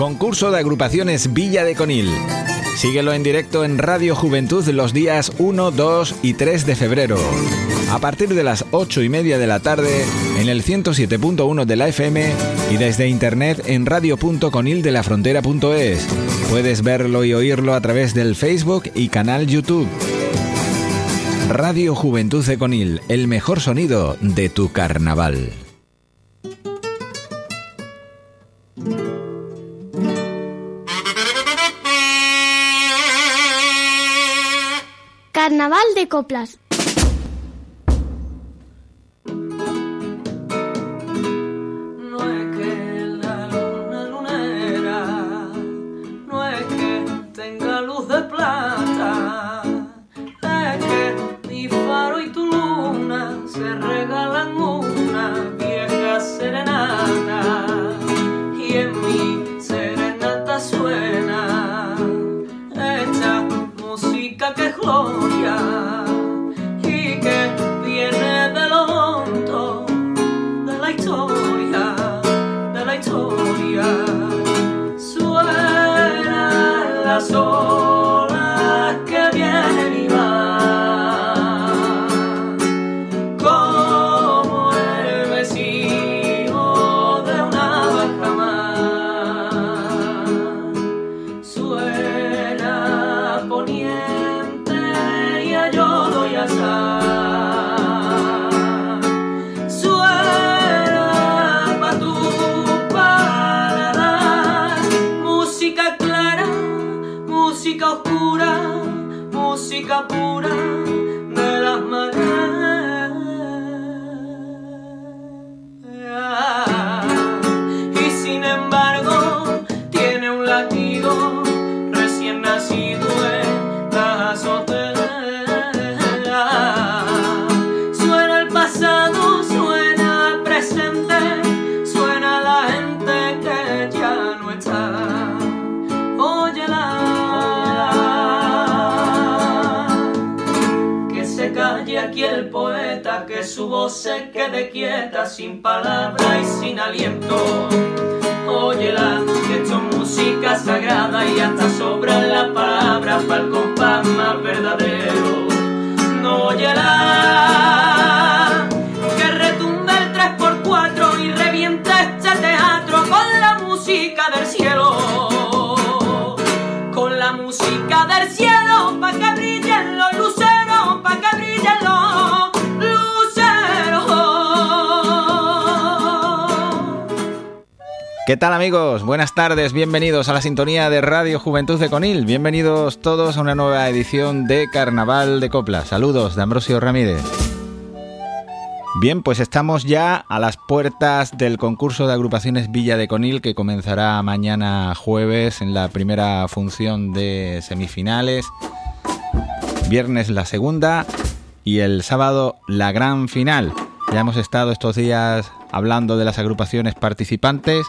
Concurso de agrupaciones Villa de Conil. Síguelo en directo en Radio Juventud los días 1, 2 y 3 de febrero. A partir de las 8 y media de la tarde en el 107.1 de la FM y desde internet en radio.conildelafrontera.es. Puedes verlo y oírlo a través del Facebook y canal YouTube. Radio Juventud de Conil, el mejor sonido de tu carnaval. Carnaval de coplas. música oscura, música pura de las mareas. Se quede quieta sin palabra y sin aliento. Óyela, que esto es música sagrada y hasta sobra la palabra para el compás más verdadero. No óyela, que retumbe el 3x4 y revienta este teatro con la música del cielo. Con la música del cielo, ¿Qué tal amigos? Buenas tardes, bienvenidos a la sintonía de Radio Juventud de Conil. Bienvenidos todos a una nueva edición de Carnaval de Copla. Saludos de Ambrosio Ramírez. Bien, pues estamos ya a las puertas del concurso de agrupaciones Villa de Conil que comenzará mañana jueves en la primera función de semifinales, viernes la segunda y el sábado la gran final. Ya hemos estado estos días hablando de las agrupaciones participantes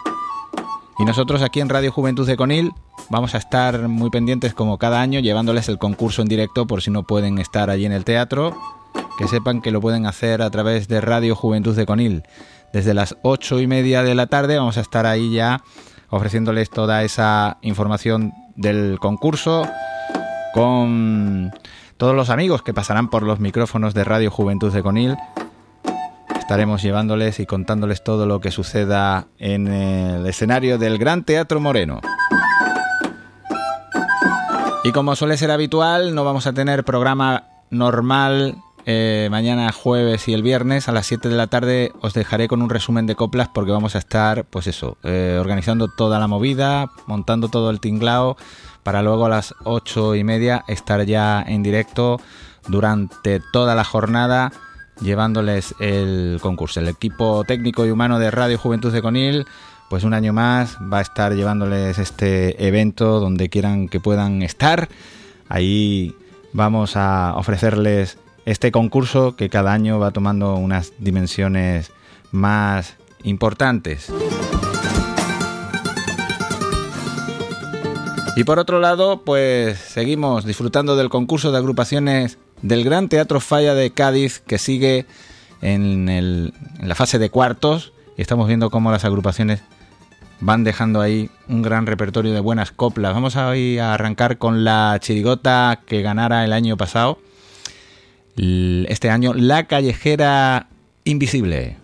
y nosotros aquí en Radio Juventud de Conil vamos a estar muy pendientes como cada año llevándoles el concurso en directo por si no pueden estar allí en el teatro. Que sepan que lo pueden hacer a través de Radio Juventud de Conil. Desde las ocho y media de la tarde vamos a estar ahí ya ofreciéndoles toda esa información del concurso con todos los amigos que pasarán por los micrófonos de Radio Juventud de Conil estaremos llevándoles y contándoles todo lo que suceda en el escenario del Gran Teatro Moreno. Y como suele ser habitual, no vamos a tener programa normal eh, mañana jueves y el viernes a las 7 de la tarde os dejaré con un resumen de coplas porque vamos a estar, pues eso, eh, organizando toda la movida, montando todo el tinglao para luego a las 8 y media estar ya en directo durante toda la jornada llevándoles el concurso. El equipo técnico y humano de Radio Juventud de Conil, pues un año más va a estar llevándoles este evento donde quieran que puedan estar. Ahí vamos a ofrecerles este concurso que cada año va tomando unas dimensiones más importantes. Y por otro lado, pues seguimos disfrutando del concurso de agrupaciones del Gran Teatro Falla de Cádiz que sigue en, la fase de cuartos y estamos viendo cómo las agrupaciones van dejando ahí un gran repertorio de buenas coplas. Vamos a, a arrancar con la chirigota que ganara el año pasado. Este año, La Callejera Invisible.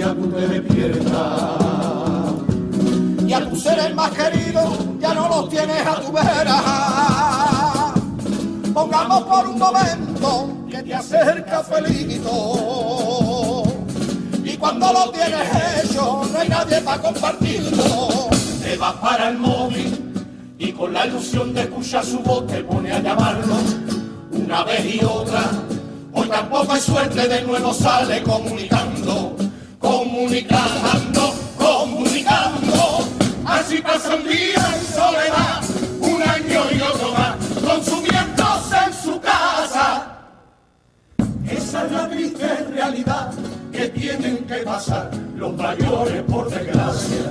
Tú te despiertas. Y a tus seres más queridos ya no los tienes a tu vera. Pongamos por un momento que te acerca felito. Y cuando lo tienes hecho, no hay nadie para compartirlo. Te vas para el móvil y con la ilusión de escuchar su voz te pone a llamarlo una vez y otra. Hoy tampoco hay suerte, de nuevo sale comunicando comunicando, comunicando. Así pasa un día en soledad, un año y otro más, consumiéndose en su casa. Esa es la triste realidad que tienen que pasar los mayores por desgracia.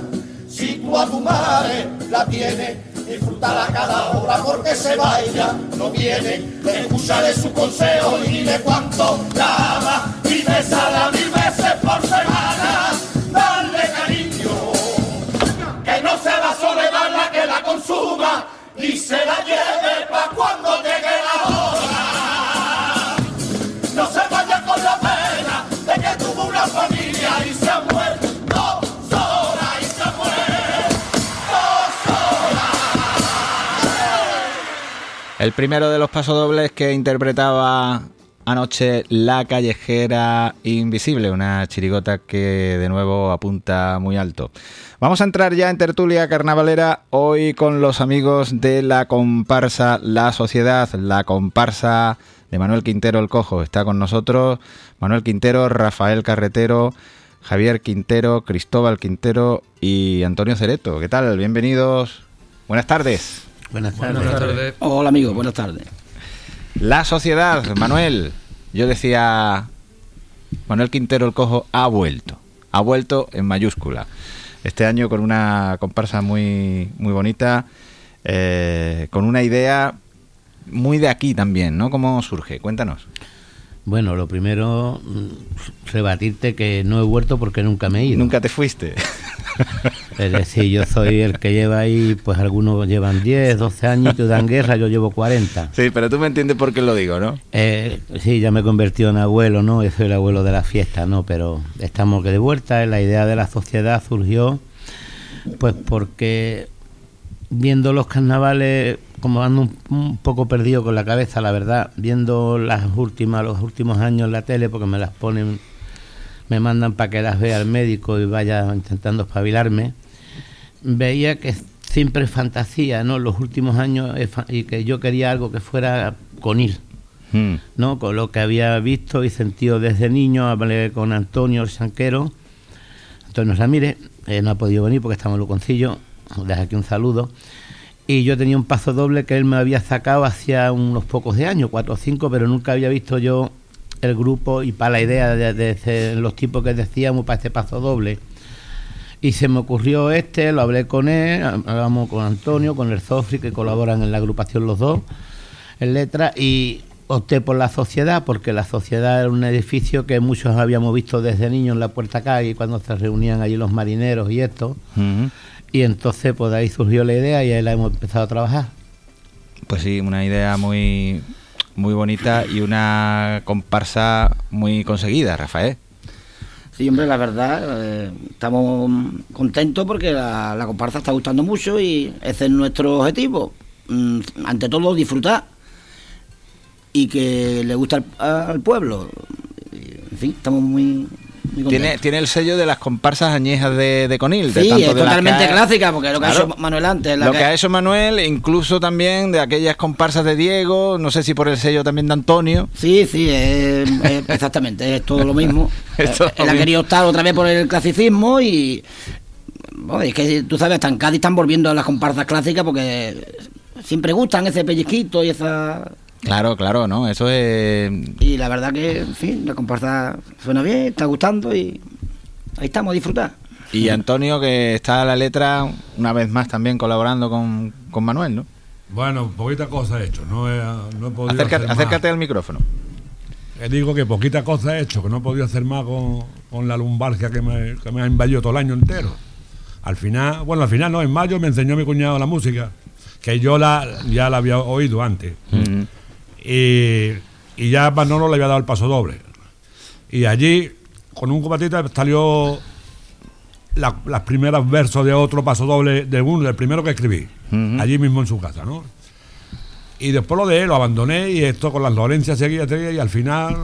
Si tú a tu madre la tienes, disfrutar a cada hora porque se vaya, no viene, escucharé su consejo y dile cuánto la ama. Y besala mil veces por semana, darle cariño, que no sea la soledad la que la consuma y se la lleve pa' cuando llegue la hora. El primero de los pasodobles que interpretaba Anoche La Callejera Invisible, una chirigota que de nuevo apunta muy alto. Vamos a entrar ya en tertulia carnavalera hoy con los amigos de la comparsa La Sociedad, la comparsa de Manuel Quintero el Cojo. Está con nosotros Manuel Quintero, Rafael Carretero, Javier Quintero, Cristóbal Quintero y Antonio Cereto. ¿Qué tal? Bienvenidos. Buenas tardes. Buenas tardes. Buenas tardes. Hola amigos, buenas tardes. La sociedad, Manuel. Yo decía, Manuel Quintero el Cojo ha vuelto. Ha vuelto en mayúscula. Este año con una comparsa muy, muy bonita, eh, con una idea muy de aquí también, ¿no? ¿Cómo surge? Cuéntanos. Bueno, lo primero, mm, rebatirte que no he vuelto porque nunca me he ido. Nunca te fuiste. Es decir, yo soy el que lleva ahí, pues algunos llevan 10, 12 años y dan guerra, yo llevo 40. Sí, pero tú me entiendes por qué lo digo, ¿no? Eh, sí, ya me he convertido en abuelo, ¿no? Soy el abuelo de la fiesta, ¿no? Pero estamos que de vuelta, la idea de la sociedad surgió, pues porque viendo los carnavales como ando un, poco perdido con la cabeza, la verdad, viendo las últimas, los últimos años en la tele, porque me las ponen, me mandan para que las vea el médico y vaya intentando espabilarme, veía que siempre fantasía, ¿no? Los últimos años y que yo quería algo que fuera con ir, hmm. ¿no? Con lo que había visto y sentido desde niño, hablé con Antonio el Sanquero, Antonio Ramírez, eh, no ha podido venir porque estamos en Luconcillo, deja aquí un saludo y yo tenía un paso doble que él me había sacado hacía unos pocos de años, cuatro o cinco, pero nunca había visto yo el grupo y para la idea de, los tipos que decíamos para este paso doble. Y se me ocurrió este, lo hablé con él, hablamos con Antonio, con el Zofri, que colaboran en la agrupación los dos, en letra, y opté por la sociedad, porque la sociedad era un edificio que muchos habíamos visto desde niños en la puerta calle, cuando se reunían allí los marineros y esto. Y entonces, pues de ahí surgió la idea y ahí la hemos empezado a trabajar. Pues sí, una idea muy, muy bonita y una comparsa muy conseguida, Rafael. Sí, hombre, la verdad, eh, estamos contentos porque la, comparsa está gustando mucho y ese es nuestro objetivo. Mm, ante todo, disfrutar y que le gusta al pueblo. En fin, estamos muy, tiene, tiene el sello de las comparsas añejas de, Conil. Sí, es totalmente clásica, porque lo que ha hecho Manuel antes. lo que... ha hecho Manuel, incluso también de aquellas comparsas de Diego, no sé si por el sello también de Antonio. Sí, sí, exactamente, es todo lo mismo. Eh, él ha querido optar otra vez por el clasicismo y. es que tú sabes, hasta en Cádiz están volviendo a las comparsas clásicas porque siempre gustan ese pellizquito y esa Claro, claro, ¿no? Eso es... Y la verdad que, en fin, la comparsa suena bien, está gustando y ahí estamos a disfrutar. Y Antonio, que está a la letra, una vez más también colaborando con, con Manuel, ¿no? Bueno, poquita cosa he hecho, no he, no he podido Acércate, hacer más. acércate al micrófono. Eh, digo que poquita cosa he hecho, que no he podido hacer más con, con la lumbalgia que me, que me ha invadido todo el año entero. Al final, bueno, al final no, en mayo me enseñó mi cuñado la música, que yo la, ya la había oído antes. Mm. Y, y ya Manolo le había dado el paso doble. Y allí, con un combatita, salió la- las primeras versos de otro paso doble de uno, del primero que escribí, allí mismo en su casa, ¿no? Y después lo de él, lo abandoné y esto con las Lorencias seguía, seguía y al final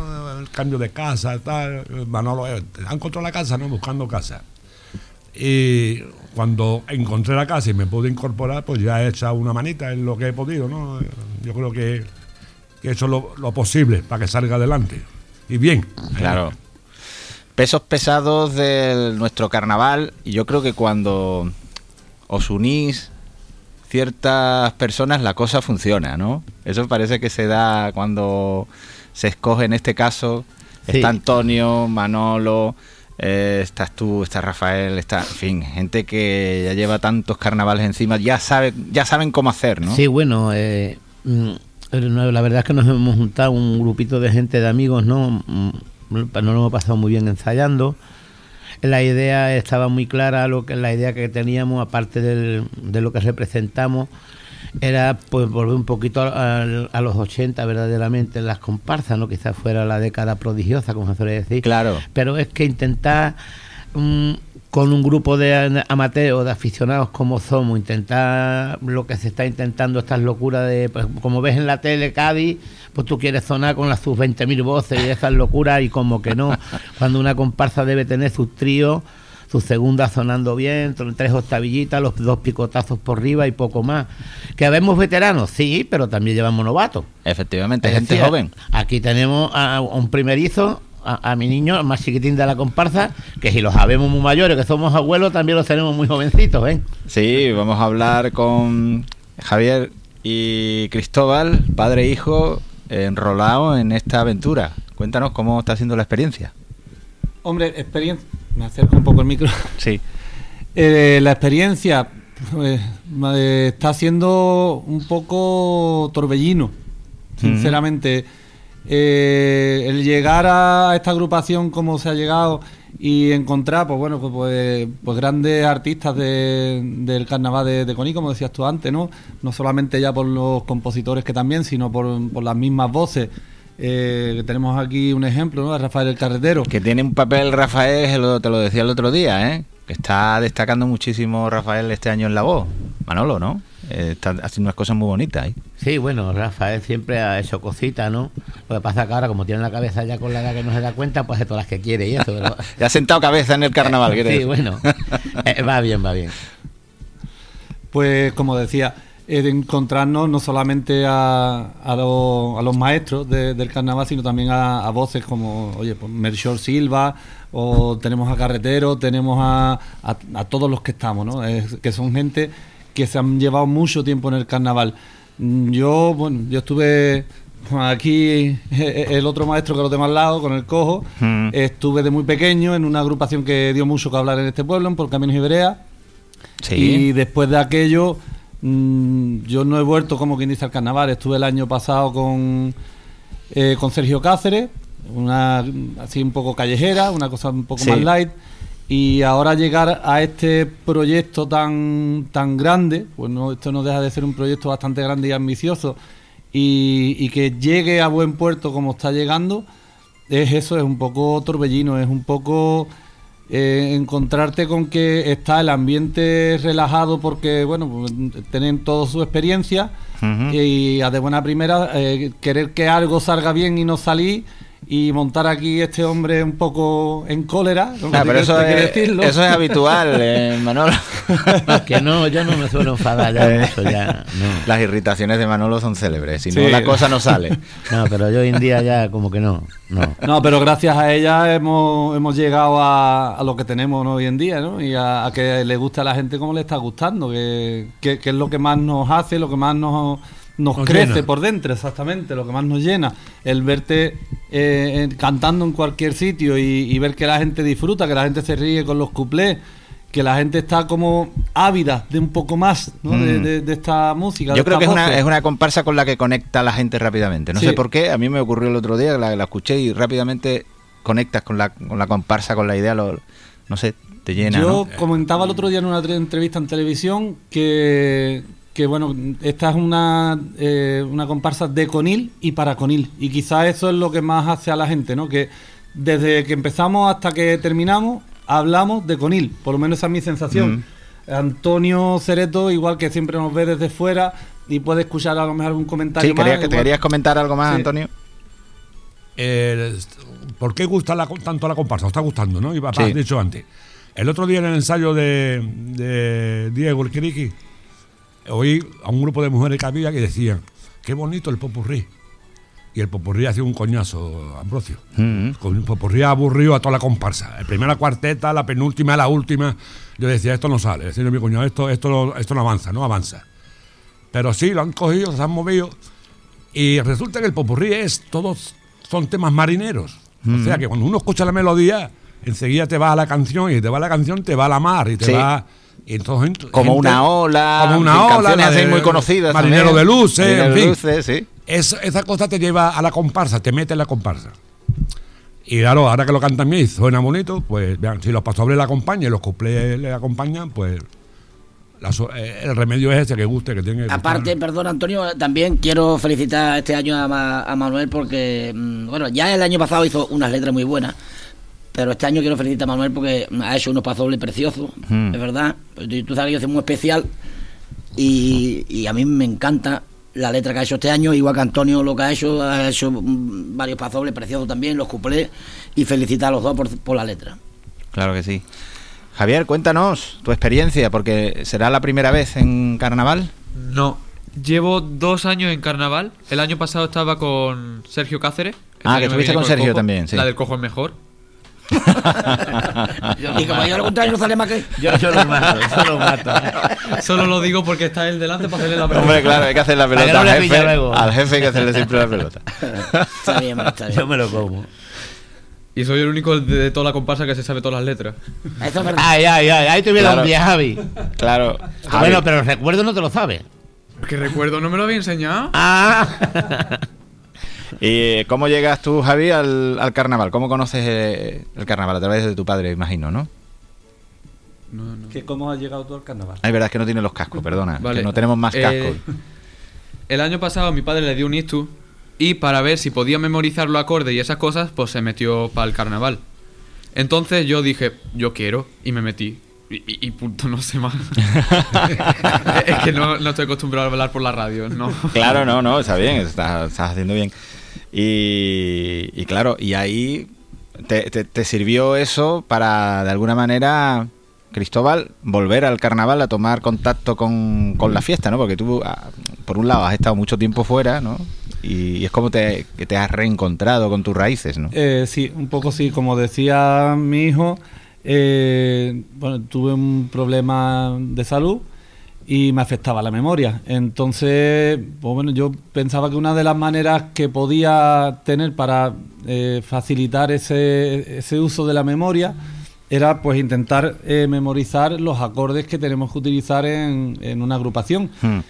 el cambio de casa, tal, Manolo, eh, han encontrado la casa, ¿no? Buscando casa. Y cuando encontré la casa y me pude incorporar, pues ya he echado una manita en lo que he podido, ¿no? Yo creo que, que he hecho lo, lo posible para que salga adelante. Y bien. Claro. Pesos pesados de nuestro carnaval. Y yo creo que cuando os unís ciertas personas, la cosa funciona, ¿no? Eso parece que se da cuando se escoge, en este caso, Sí. está Antonio, Manolo, eh, estás tú, está Rafael, está, en fin, gente que ya lleva tantos carnavales encima, ya sabe, ya saben cómo hacer, ¿no? Sí, bueno, eh, mm, la verdad es que nos hemos juntado un grupito de gente, de amigos, ¿no? Mm, Nos lo hemos pasado muy bien ensayando. La idea estaba muy clara, lo que la idea que teníamos, aparte del- de lo que representamos, era pues volver un poquito a, a los 80 verdaderamente en las comparsas, ¿no? Quizás fuera la década prodigiosa, como se suele decir. Claro. Pero es que intentar mm, con un grupo de amateurs, de aficionados como somos, intentar lo que se está intentando, estas locuras de, pues, como ves en la tele Cádiz, pues tú quieres sonar con las sus 20.000 voces y esas locuras y como que no, cuando una comparsa debe tener sus tríos, su segunda sonando bien, tr- tres octavillitas, los dos picotazos por arriba y poco más. ¿Que habemos veteranos? Sí, pero también llevamos novatos. Efectivamente, Es gente decir, joven. Aquí tenemos a un primerizo, a, a mi niño, más chiquitín de la comparsa, que si los sabemos muy mayores, que somos abuelos, también los tenemos muy jovencitos, ¿eh? Sí, vamos a hablar con Javier y Cristóbal, padre e hijo, enrolado en esta aventura. Cuéntanos cómo está siendo la experiencia. Hombre, experiencia. Me acerco un poco el micro. Sí. Eh, la experiencia pues, eh, está siendo un poco torbellino, sinceramente. Eh, el llegar a esta agrupación como se ha llegado y encontrar, pues bueno, pues, pues, pues grandes artistas de- del carnaval de, de Coní, como decías tú antes, ¿no? No solamente ya por los compositores que también, sino por, las mismas voces. Eh, tenemos aquí un ejemplo, ¿no? De Rafael el Carretero. Que tiene un papel Rafael, te lo decía el otro día, ¿eh? Que está destacando muchísimo Rafael este año en la voz. Manolo, ¿no? Eh, está haciendo unas cosas muy bonitas. ¿eh? Sí, bueno, Rafael siempre ha hecho cositas, ¿no? Lo que pasa que ahora, como tiene la cabeza ya con la edad que no se da cuenta, pues hace todas las que quiere y eso. pero- Ya ha sentado cabeza en el carnaval, ¿quieres Sí, decir? bueno, Eh, va bien, va bien. pues como decía, eh, de encontrarnos no solamente a, a, los- a los maestros de- del carnaval, sino también a, a voces como, oye, pues Melchor Silva, o tenemos a Carretero, tenemos a, a- a todos los que estamos, ¿no? Es- que son gente que se han llevado mucho tiempo en el carnaval. Mm, Yo, bueno, yo estuve aquí, eh, el otro maestro que los demás lados, con el cojo, Mm. estuve de muy pequeño en una agrupación que dio mucho que hablar en este pueblo, en Por Caminos y Vereas. Sí. Y después de aquello, mm, yo no he vuelto como quien dice al carnaval. Estuve el año pasado con, eh, con Sergio Cáceres, una así un poco callejera, una cosa un poco Sí. más light. Y ahora llegar a este proyecto tan, tan grande, pues no, esto no deja de ser un proyecto bastante grande y ambicioso, y, y que llegue a buen puerto como está llegando, es eso, es un poco torbellino, es un poco eh, encontrarte con que está el ambiente relajado porque, bueno, pues, tienen toda su experiencia y a de buena primera eh, querer que algo salga bien y no salir y montar aquí este hombre un poco en cólera. Ah, pero eso es, decirlo. eso es habitual, eh, Manolo. Que no, yo no me suelo enfadar ya mucho, ya, no. Las irritaciones de Manolo son célebres, si no Sí. la cosa no sale. No, pero yo hoy en día ya como que no, no. No, pero gracias a ella hemos, hemos llegado a, a lo que tenemos ¿no? hoy en día, ¿no? Y a, a que le guste a la gente como le está gustando, que, que- que es lo que más nos hace, lo que más nos, nos, Nos crece llena. por dentro, exactamente, lo que más nos llena. El verte eh, cantando en cualquier sitio y, y ver que la gente disfruta, que la gente se ríe con los cuplés, que la gente está como ávida de un poco más ¿no? de, Mm. de- de esta música. Yo creo que es una, es una comparsa con la que conecta a la gente rápidamente. No Sí. sé por qué, a mí me ocurrió el otro día, la, la escuché y rápidamente conectas con la, con la comparsa, con la idea, lo- no sé, te llena. Yo ¿no? comentaba el otro día en una tre- entrevista en televisión que, que bueno, esta es una, eh, una comparsa de Conil y para Conil. Y quizás eso es lo que más hace a la gente, ¿no? Que desde que empezamos hasta que terminamos, hablamos de Conil. Por lo menos esa es mi sensación. Antonio Cereto, igual que siempre nos ve desde fuera y puede escuchar a lo mejor algún comentario Sí, quería, más, que te querías comentar algo más, Sí. Antonio. Eh, ¿Por qué gusta la- tanto la comparsa? Os está gustando, ¿no? Y papá, Sí. has dicho antes. El otro día en el ensayo de, de Diego el Kiriki, oí a un grupo de mujeres que había que decían, qué bonito el popurrí. Y el popurrí hacía un coñazo, Ambrosio. Mm. Con un popurrí aburrido a toda la comparsa. La primera cuarteta, la penúltima, la última. Yo decía, esto no sale. Decía mi cuñado, esto, esto, no- esto no avanza, no avanza. Pero sí, lo han cogido, se han movido. Y resulta que el popurrí es, todos son temas marineros. O sea que cuando uno escucha la melodía, enseguida te va a la canción y te va a la canción, te va a la mar y te Sí. va. Y entonces, ent- Como gente- una ola, Como una ola. canciones de muy conocidas. Marinero también. de luces, Marinero en de fin. luces, sí. Es- esa cosa te lleva a la comparsa, te mete en la comparsa. Y claro, ahora que lo cantan bien y suena bonito, pues vean, si los pastores le acompañan y los cuplés le acompañan, pues la eh, el remedio es ese que guste, que que Aparte, gustar. perdón Antonio, también quiero felicitar este año a, Ma- a Manuel porque, mm, bueno, ya el año pasado hizo unas letras muy buenas, pero este año quiero felicitar a Manuel porque ha hecho unos pasobles preciosos, Hmm. es verdad. Tú, sabes que yo soy muy especial y, y a mí me encanta la letra que ha hecho este año, igual que Antonio lo que ha hecho, ha hecho varios pasobles preciosos también, los cuplés, y felicitar a los dos por, por la letra. Claro que sí. Javier, cuéntanos tu experiencia, porque será la primera vez en carnaval. No. Llevo dos años en carnaval. El año pasado estaba con Sergio Cáceres. Ah, que estuviste con Sergio cojo. también, sí. La del cojo es mejor. Y como yo lo contrario no sale más que... Yo, yo lo mato, yo lo mato. Solo lo digo porque está él delante para hacerle la pregunta. Hombre, claro, hay que hacer la pelota no al jefe. luego. Al jefe hay que hacerle siempre la pelota. Está bien, está bien. Yo me lo como. Y soy el único de, toda la comparsa que se sabe todas las letras. Eso es verdad. Ay, ay, ay, ahí te hubiera Claro. un día, Javi. Claro. Javi. Bueno, pero el recuerdo no te lo sabes. Que recuerdo, no me lo había enseñado. Ah. ¿Y cómo llegas tú, Javi, al, al carnaval? ¿Cómo conoces eh, el carnaval? A través de tu padre, imagino, ¿no? que ¿Cómo has llegado tú al carnaval? Ay, verdad es que no tiene los cascos, perdona. Vale. Que no tenemos más Eh, cascos. El año pasado mi padre le dio un ictus y para ver si podía memorizar los acordes y esas cosas, pues se metió para el carnaval. Entonces yo dije, yo quiero, y me metí. Y, y- y punto, no sé más. es que no, no estoy acostumbrado a hablar por la radio, ¿no? Claro, no, no, está bien, estás, estás haciendo bien. Y, y claro, y ahí te, te- sirvió eso para, de alguna manera, Cristóbal, volver al carnaval a tomar contacto con, con la fiesta, ¿no? Porque tú, ah, por un lado, has estado mucho tiempo fuera, ¿no? Y, y es como te, que te has reencontrado con tus raíces, ¿no? Eh, sí, un poco sí, como decía mi hijo, eh, bueno, tuve un problema de salud y me afectaba la memoria. Entonces, pues bueno, yo pensaba que una de las maneras que podía tener para eh, facilitar ese, ese uso de la memoria era pues intentar eh, memorizar los acordes que tenemos que utilizar en, en una agrupación. Hmm.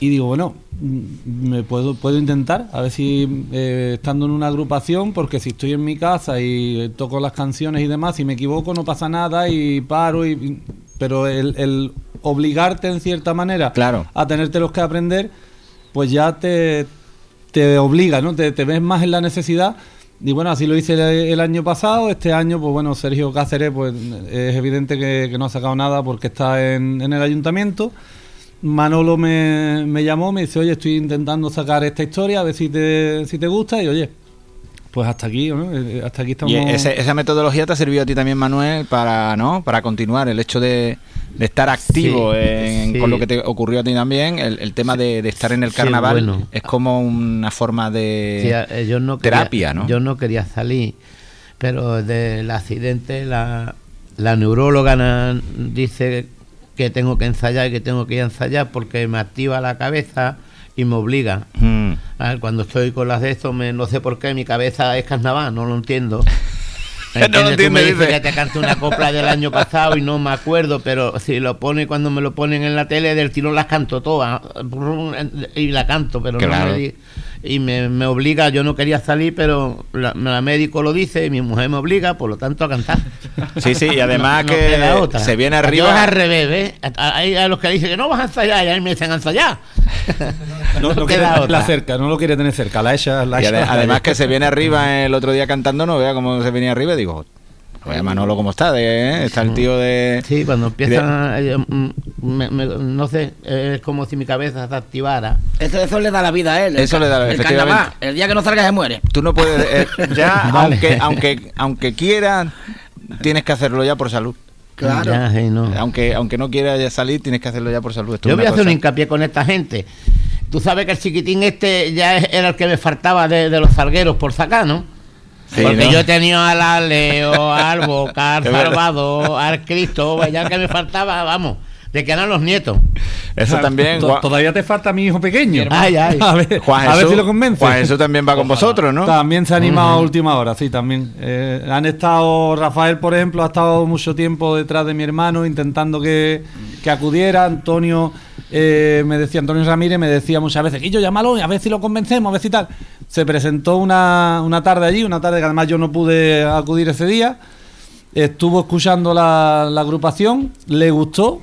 Y digo, bueno, mm, me puedo, puedo intentar, a ver si eh, estando en una agrupación, porque si estoy en mi casa y toco las canciones y demás, si me equivoco no pasa nada y paro, y- pero el, el obligarte en cierta manera Claro. a tenerte los que aprender, pues ya te, te obliga, ¿no? Te, te ves más en la necesidad. Y bueno, así lo hice el, el año pasado. Este año, pues bueno, Sergio Cáceres, pues es evidente que, que no ha sacado nada porque está en, en el ayuntamiento. Manolo me, me llamó, me dice, oye, estoy intentando sacar esta historia, a ver si te, si te gusta. Y oye, pues hasta aquí, ¿no? Eh, Hasta aquí estamos. Y ese- esa metodología te ha servido a ti también, Manuel, para no para continuar el hecho de, de estar activo Sí, en- sí. con lo que te ocurrió a ti también. El, el tema de, de estar en el Sí, carnaval bueno. es como una forma de Sí, eh, yo no quería- terapia, ¿no? Yo no quería salir, pero del accidente la, la neuróloga na- dice que tengo que ensayar y que tengo que ir a ensayar porque me activa la cabeza y me obliga. Mm. A ver, cuando estoy con las de esto, me, no sé por qué, mi cabeza es carnaval, no lo entiendo. no lo tú entiende, me dices dice. que te cante una copla del año pasado y no me acuerdo, pero si lo pone cuando me lo ponen en la tele, del tirón las canto todas y la canto, pero Claro. no me y me, me obliga, yo no quería salir, pero la, la médico lo dice y mi mujer me obliga, por lo tanto a cantar. Sí, sí, y además No- que otra. se viene Yo arriba. es al revés, ¿ves? A- Hay a los que dicen que no vas a ensayar y a mí me dicen ensayar. No, no quiere queda tenerla otra. cerca, no lo quiere tener cerca. La ella, la Y ade- ella. además que se viene arriba el otro día cantando, no vea cómo se venía arriba y digo, oye Manolo, ¿cómo está? De, eh? Está el tío de... Sí, cuando empiezan, eh, mm, me- me- no sé, es como si mi cabeza se activara. Eso, eso le da la vida a él. el Eso le da la- el efectivamente. carnaval. El día que no salga se muere. Tú no puedes... eh, ya, Vale. aunque, aunque, aunque quieras, tienes que hacerlo ya por salud. Claro. Ya, sí, no. Aunque, aunque no quieras ya salir, tienes que hacerlo ya por salud. Esto Yo voy a hacer un hincapié con esta gente. Tú sabes que el chiquitín este ya era el que me faltaba de, de los salgueros por sacar, ¿no? Sí, Porque ¿no? yo he tenido al Aleo, al Boca, al. Salvador, al Cristo, ya el que me faltaba, vamos, de que eran los nietos. Eso también... Todavía te falta mi hijo pequeño. Ay, ay. A ver, Juan a ver si lo convence. Juan Jesús también va con vosotros, ¿no? También se ha animado a última hora, sí, también. Eh, han estado, Rafael, por ejemplo, ha estado mucho tiempo detrás de mi hermano intentando que, que acudiera. Antonio, eh, me decía, Antonio Ramírez me decía muchas veces, y yo llámalo, a ver si lo convencemos, a ver si tal. Se presentó una, una tarde allí, una tarde que además yo no pude acudir ese día. Estuvo escuchando la, la agrupación, le gustó.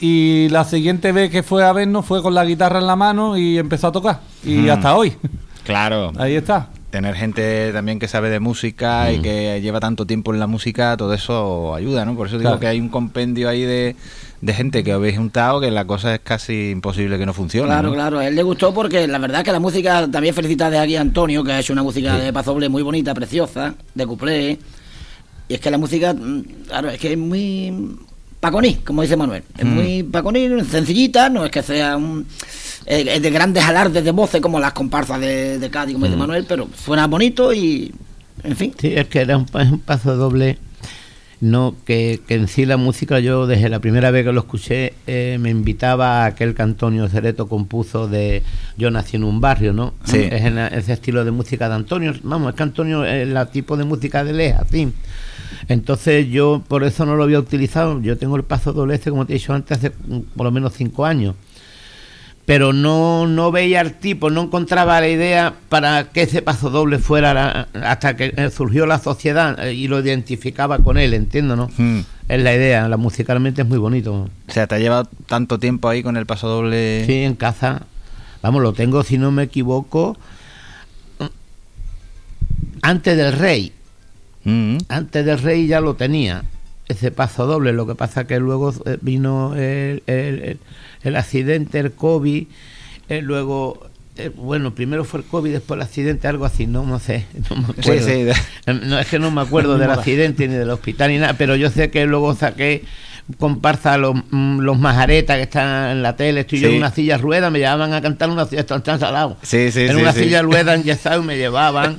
Y la siguiente vez que fue a vernos fue con la guitarra en la mano y empezó a tocar. Y Mm. hasta hoy. Claro. Ahí está. Tener gente también que sabe de música Mm. y que lleva tanto tiempo en la música, todo eso ayuda, ¿no? Por eso digo Claro. que hay un compendio ahí de, de gente que habéis juntado que la cosa es casi imposible que no funcione. Claro, ¿no? claro. A él le gustó porque la verdad que la música, también felicitar de aquí a Antonio, que ha hecho una música de pasoble muy bonita, preciosa, de cuplé. Y es que la música, mm, claro, es que es muy paconí, como dice Manuel. Es Mm. muy paconí, sencillita, no es que sea un, eh, es de grandes alardes de voces como las comparsas de, de Cádiz, como dice Manuel, pero suena bonito y, en fin. Sí, es que era un, un paso doble. No, que, que en sí la música yo desde la primera vez que lo escuché eh, me invitaba a aquel que Antonio Cereto compuso de Yo nací en un barrio, ¿no? Sí. Es en la- ese estilo de música de Antonio. Vamos, es que Antonio es el tipo de música de él es así. Entonces yo por eso no lo había utilizado. Yo tengo el paso doble este, como te he dicho antes, hace mm, por lo menos cinco años pero no, no veía al tipo, no encontraba la idea para que ese paso doble fuera la- hasta que eh, surgió la sociedad eh, y lo identificaba con él, entiendo, ¿no? Mm. Es la idea, la musicalmente es muy bonito. O sea, te ha llevado tanto tiempo ahí con el paso doble. Sí, en casa, vamos, lo tengo, si no me equivoco, antes del rey, Mm. antes del rey ya lo tenía, ese paso doble, lo que pasa que luego eh, vino el, el- accidente, el COVID, eh, luego, eh, bueno, primero fue el COVID, después el accidente, algo así, no, no sé, no me acuerdo. sí. Eh, No, es que no me acuerdo del accidente ni del hospital ni nada, pero yo sé que luego saqué comparsa los, mm, los majaretas que están en la tele, estoy yo en una silla de ruedas, me llevaban a cantar una silla, están salados. Sí, sí, en una silla de ruedas enyesado me llevaban.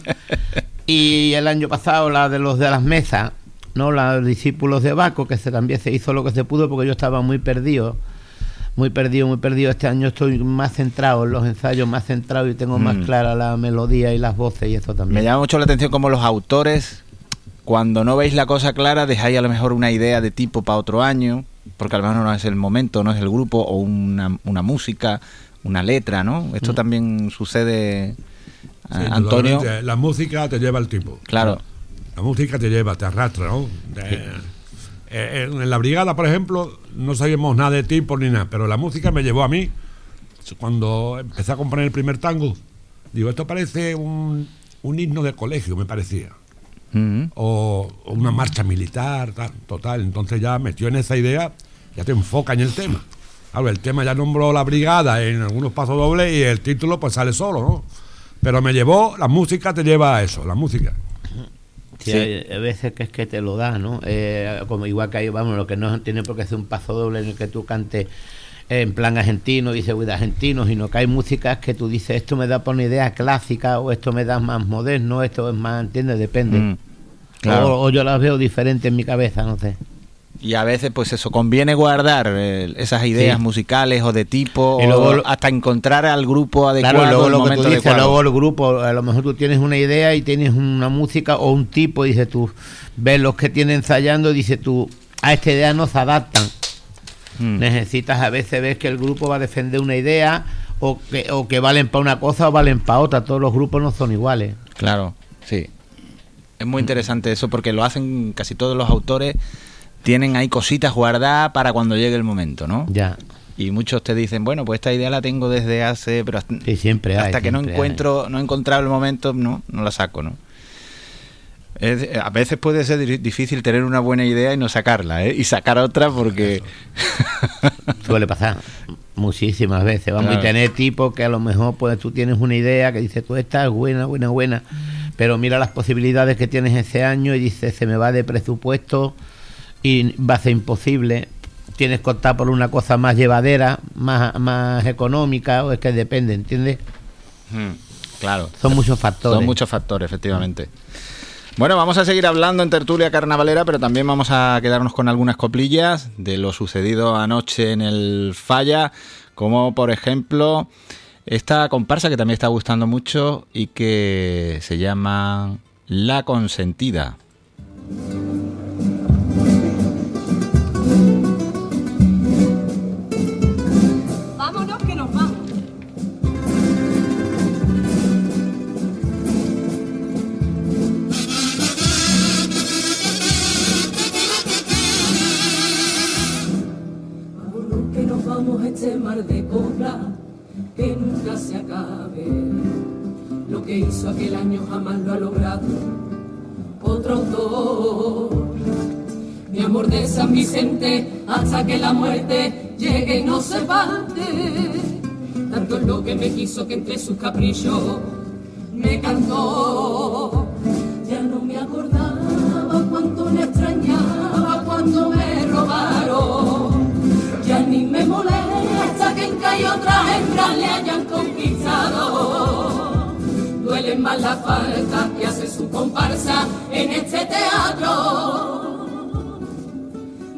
y el año pasado la de los de las mesas, no los discípulos de Baco, que se, también se hizo lo que se pudo porque yo estaba muy perdido. Muy perdido, muy perdido. Este año estoy más centrado en los ensayos, más centrado y tengo más Mm. clara la melodía y las voces y eso también. Me llama mucho la atención como los autores, cuando no veis la cosa clara, dejáis a lo mejor una idea de tipo para otro año, porque a lo mejor no es el momento, no es el grupo, o una, una música, una letra, ¿no? Esto Mm. también sucede, Sí, Antonio. La música te lleva al tipo. Claro. La música te lleva, te arrastra, ¿no? Eh, eh, en la brigada, por ejemplo, no sabíamos nada de tipos ni nada, pero la música me llevó a mí. Cuando empecé a componer el primer tango, digo, esto parece un, un himno de colegio, me parecía. Mm. O, o una marcha militar, tal, total. Entonces ya metió en esa idea, ya te enfoca en el tema. Claro, el tema ya nombró la brigada en algunos pasos dobles y el título pues sale solo, ¿no? Pero me llevó, la música te lleva a eso, la música. Sí. Hay, hay veces que es que te lo da, ¿no? Eh, como igual que hay, vamos, lo que no tiene por qué ser un paso doble en el que tú cantes en plan argentino, dice voy de argentino, sino que hay músicas que tú dices esto me da por una idea clásica o esto me da más moderno, esto es más, ¿entiendes? Depende. Mm. Claro. O, o yo las veo diferentes en mi cabeza, no sé. Y a veces, pues eso, conviene guardar eh, esas ideas Sí. musicales o de tipo, Y luego o hasta encontrar al grupo adecuado. Claro, luego el lo que tú dices, adecuado. luego el grupo, a lo mejor tú tienes una idea y tienes una música o un tipo, dices tú, ves los que tienen ensayando, y dices tú, a esta idea no se adaptan. Mm. Necesitas a veces ves que el grupo va a defender una idea o que, o que valen para una cosa o valen para otra. Todos los grupos no son iguales. Claro, sí. Es muy interesante eso porque lo hacen casi todos los autores. Tienen ahí cositas guardadas para cuando llegue el momento, ¿no? Ya. Y muchos te dicen, bueno, pues esta idea la tengo desde hace, pero hasta, Sí, siempre hay, hasta que no encuentro, no he encontrado el momento, no, no la saco, ¿no? Es- a veces puede ser di- difícil tener una buena idea y no sacarla, ¿eh? Y sacar otra porque... Suele pasar muchísimas veces. Vamos Claro. a tener tipos que a lo mejor pues tú tienes una idea que dices tú esta es buena, buena, buena, pero mira las posibilidades que tienes ese año y dices se me va de presupuesto y va a ser imposible. Tienes que optar por una cosa más llevadera, más, más económica, o es que depende, ¿entiendes? Mm, claro. Son muchos factores. Son muchos factores, efectivamente. Bueno, vamos a seguir hablando en tertulia carnavalera, pero también vamos a quedarnos con algunas coplillas de lo sucedido anoche en el Falla, como por ejemplo esta comparsa que también está gustando mucho y que se llama La Consentida. Se acabe. Lo que hizo aquel año jamás lo ha logrado otro autor. Mi amor de San Vicente hasta que la muerte llegue y no se parte. Tanto es lo que me quiso que entre sus caprichos me cantó. Ya no me acordaba cuánto le extrañaba cuando me otras hembras le hayan conquistado. Duelen más la falta que hace su comparsa en este teatro.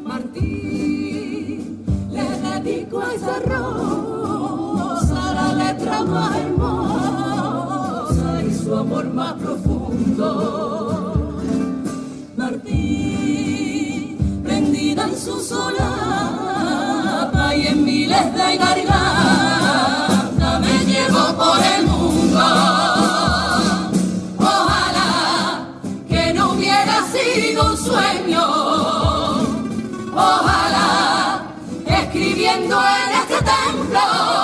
Martín, le dedico a esa rosa la letra más hermosa y su amor más profundo. Martín, prendida en su solapa y en miles de gargantas sueño. Ojalá escribiendo en este templo.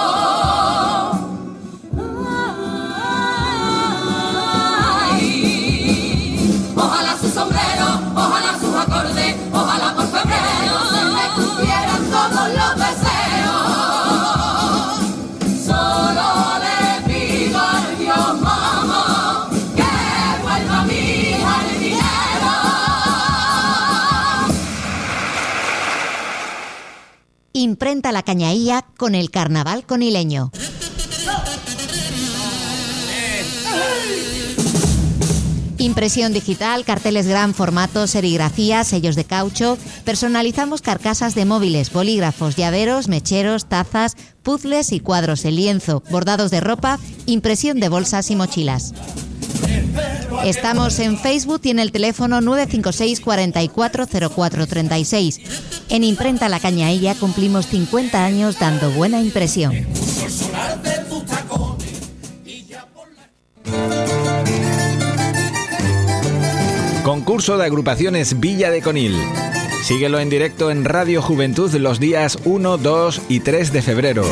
Imprenta la cañailla con el carnaval conileño. Impresión digital, carteles gran formato, serigrafía, sellos de caucho. Personalizamos carcasas de móviles, bolígrafos, llaveros, mecheros, tazas, puzzles y cuadros en lienzo, bordados de ropa, impresión de bolsas y mochilas. Estamos en Facebook y en el teléfono 956 440436. En Imprenta La Cañailla cumplimos 50 años dando buena impresión. Concurso de agrupaciones Villa de Conil. Síguelo en directo en Radio Juventud los días 1, 2 y 3 de febrero.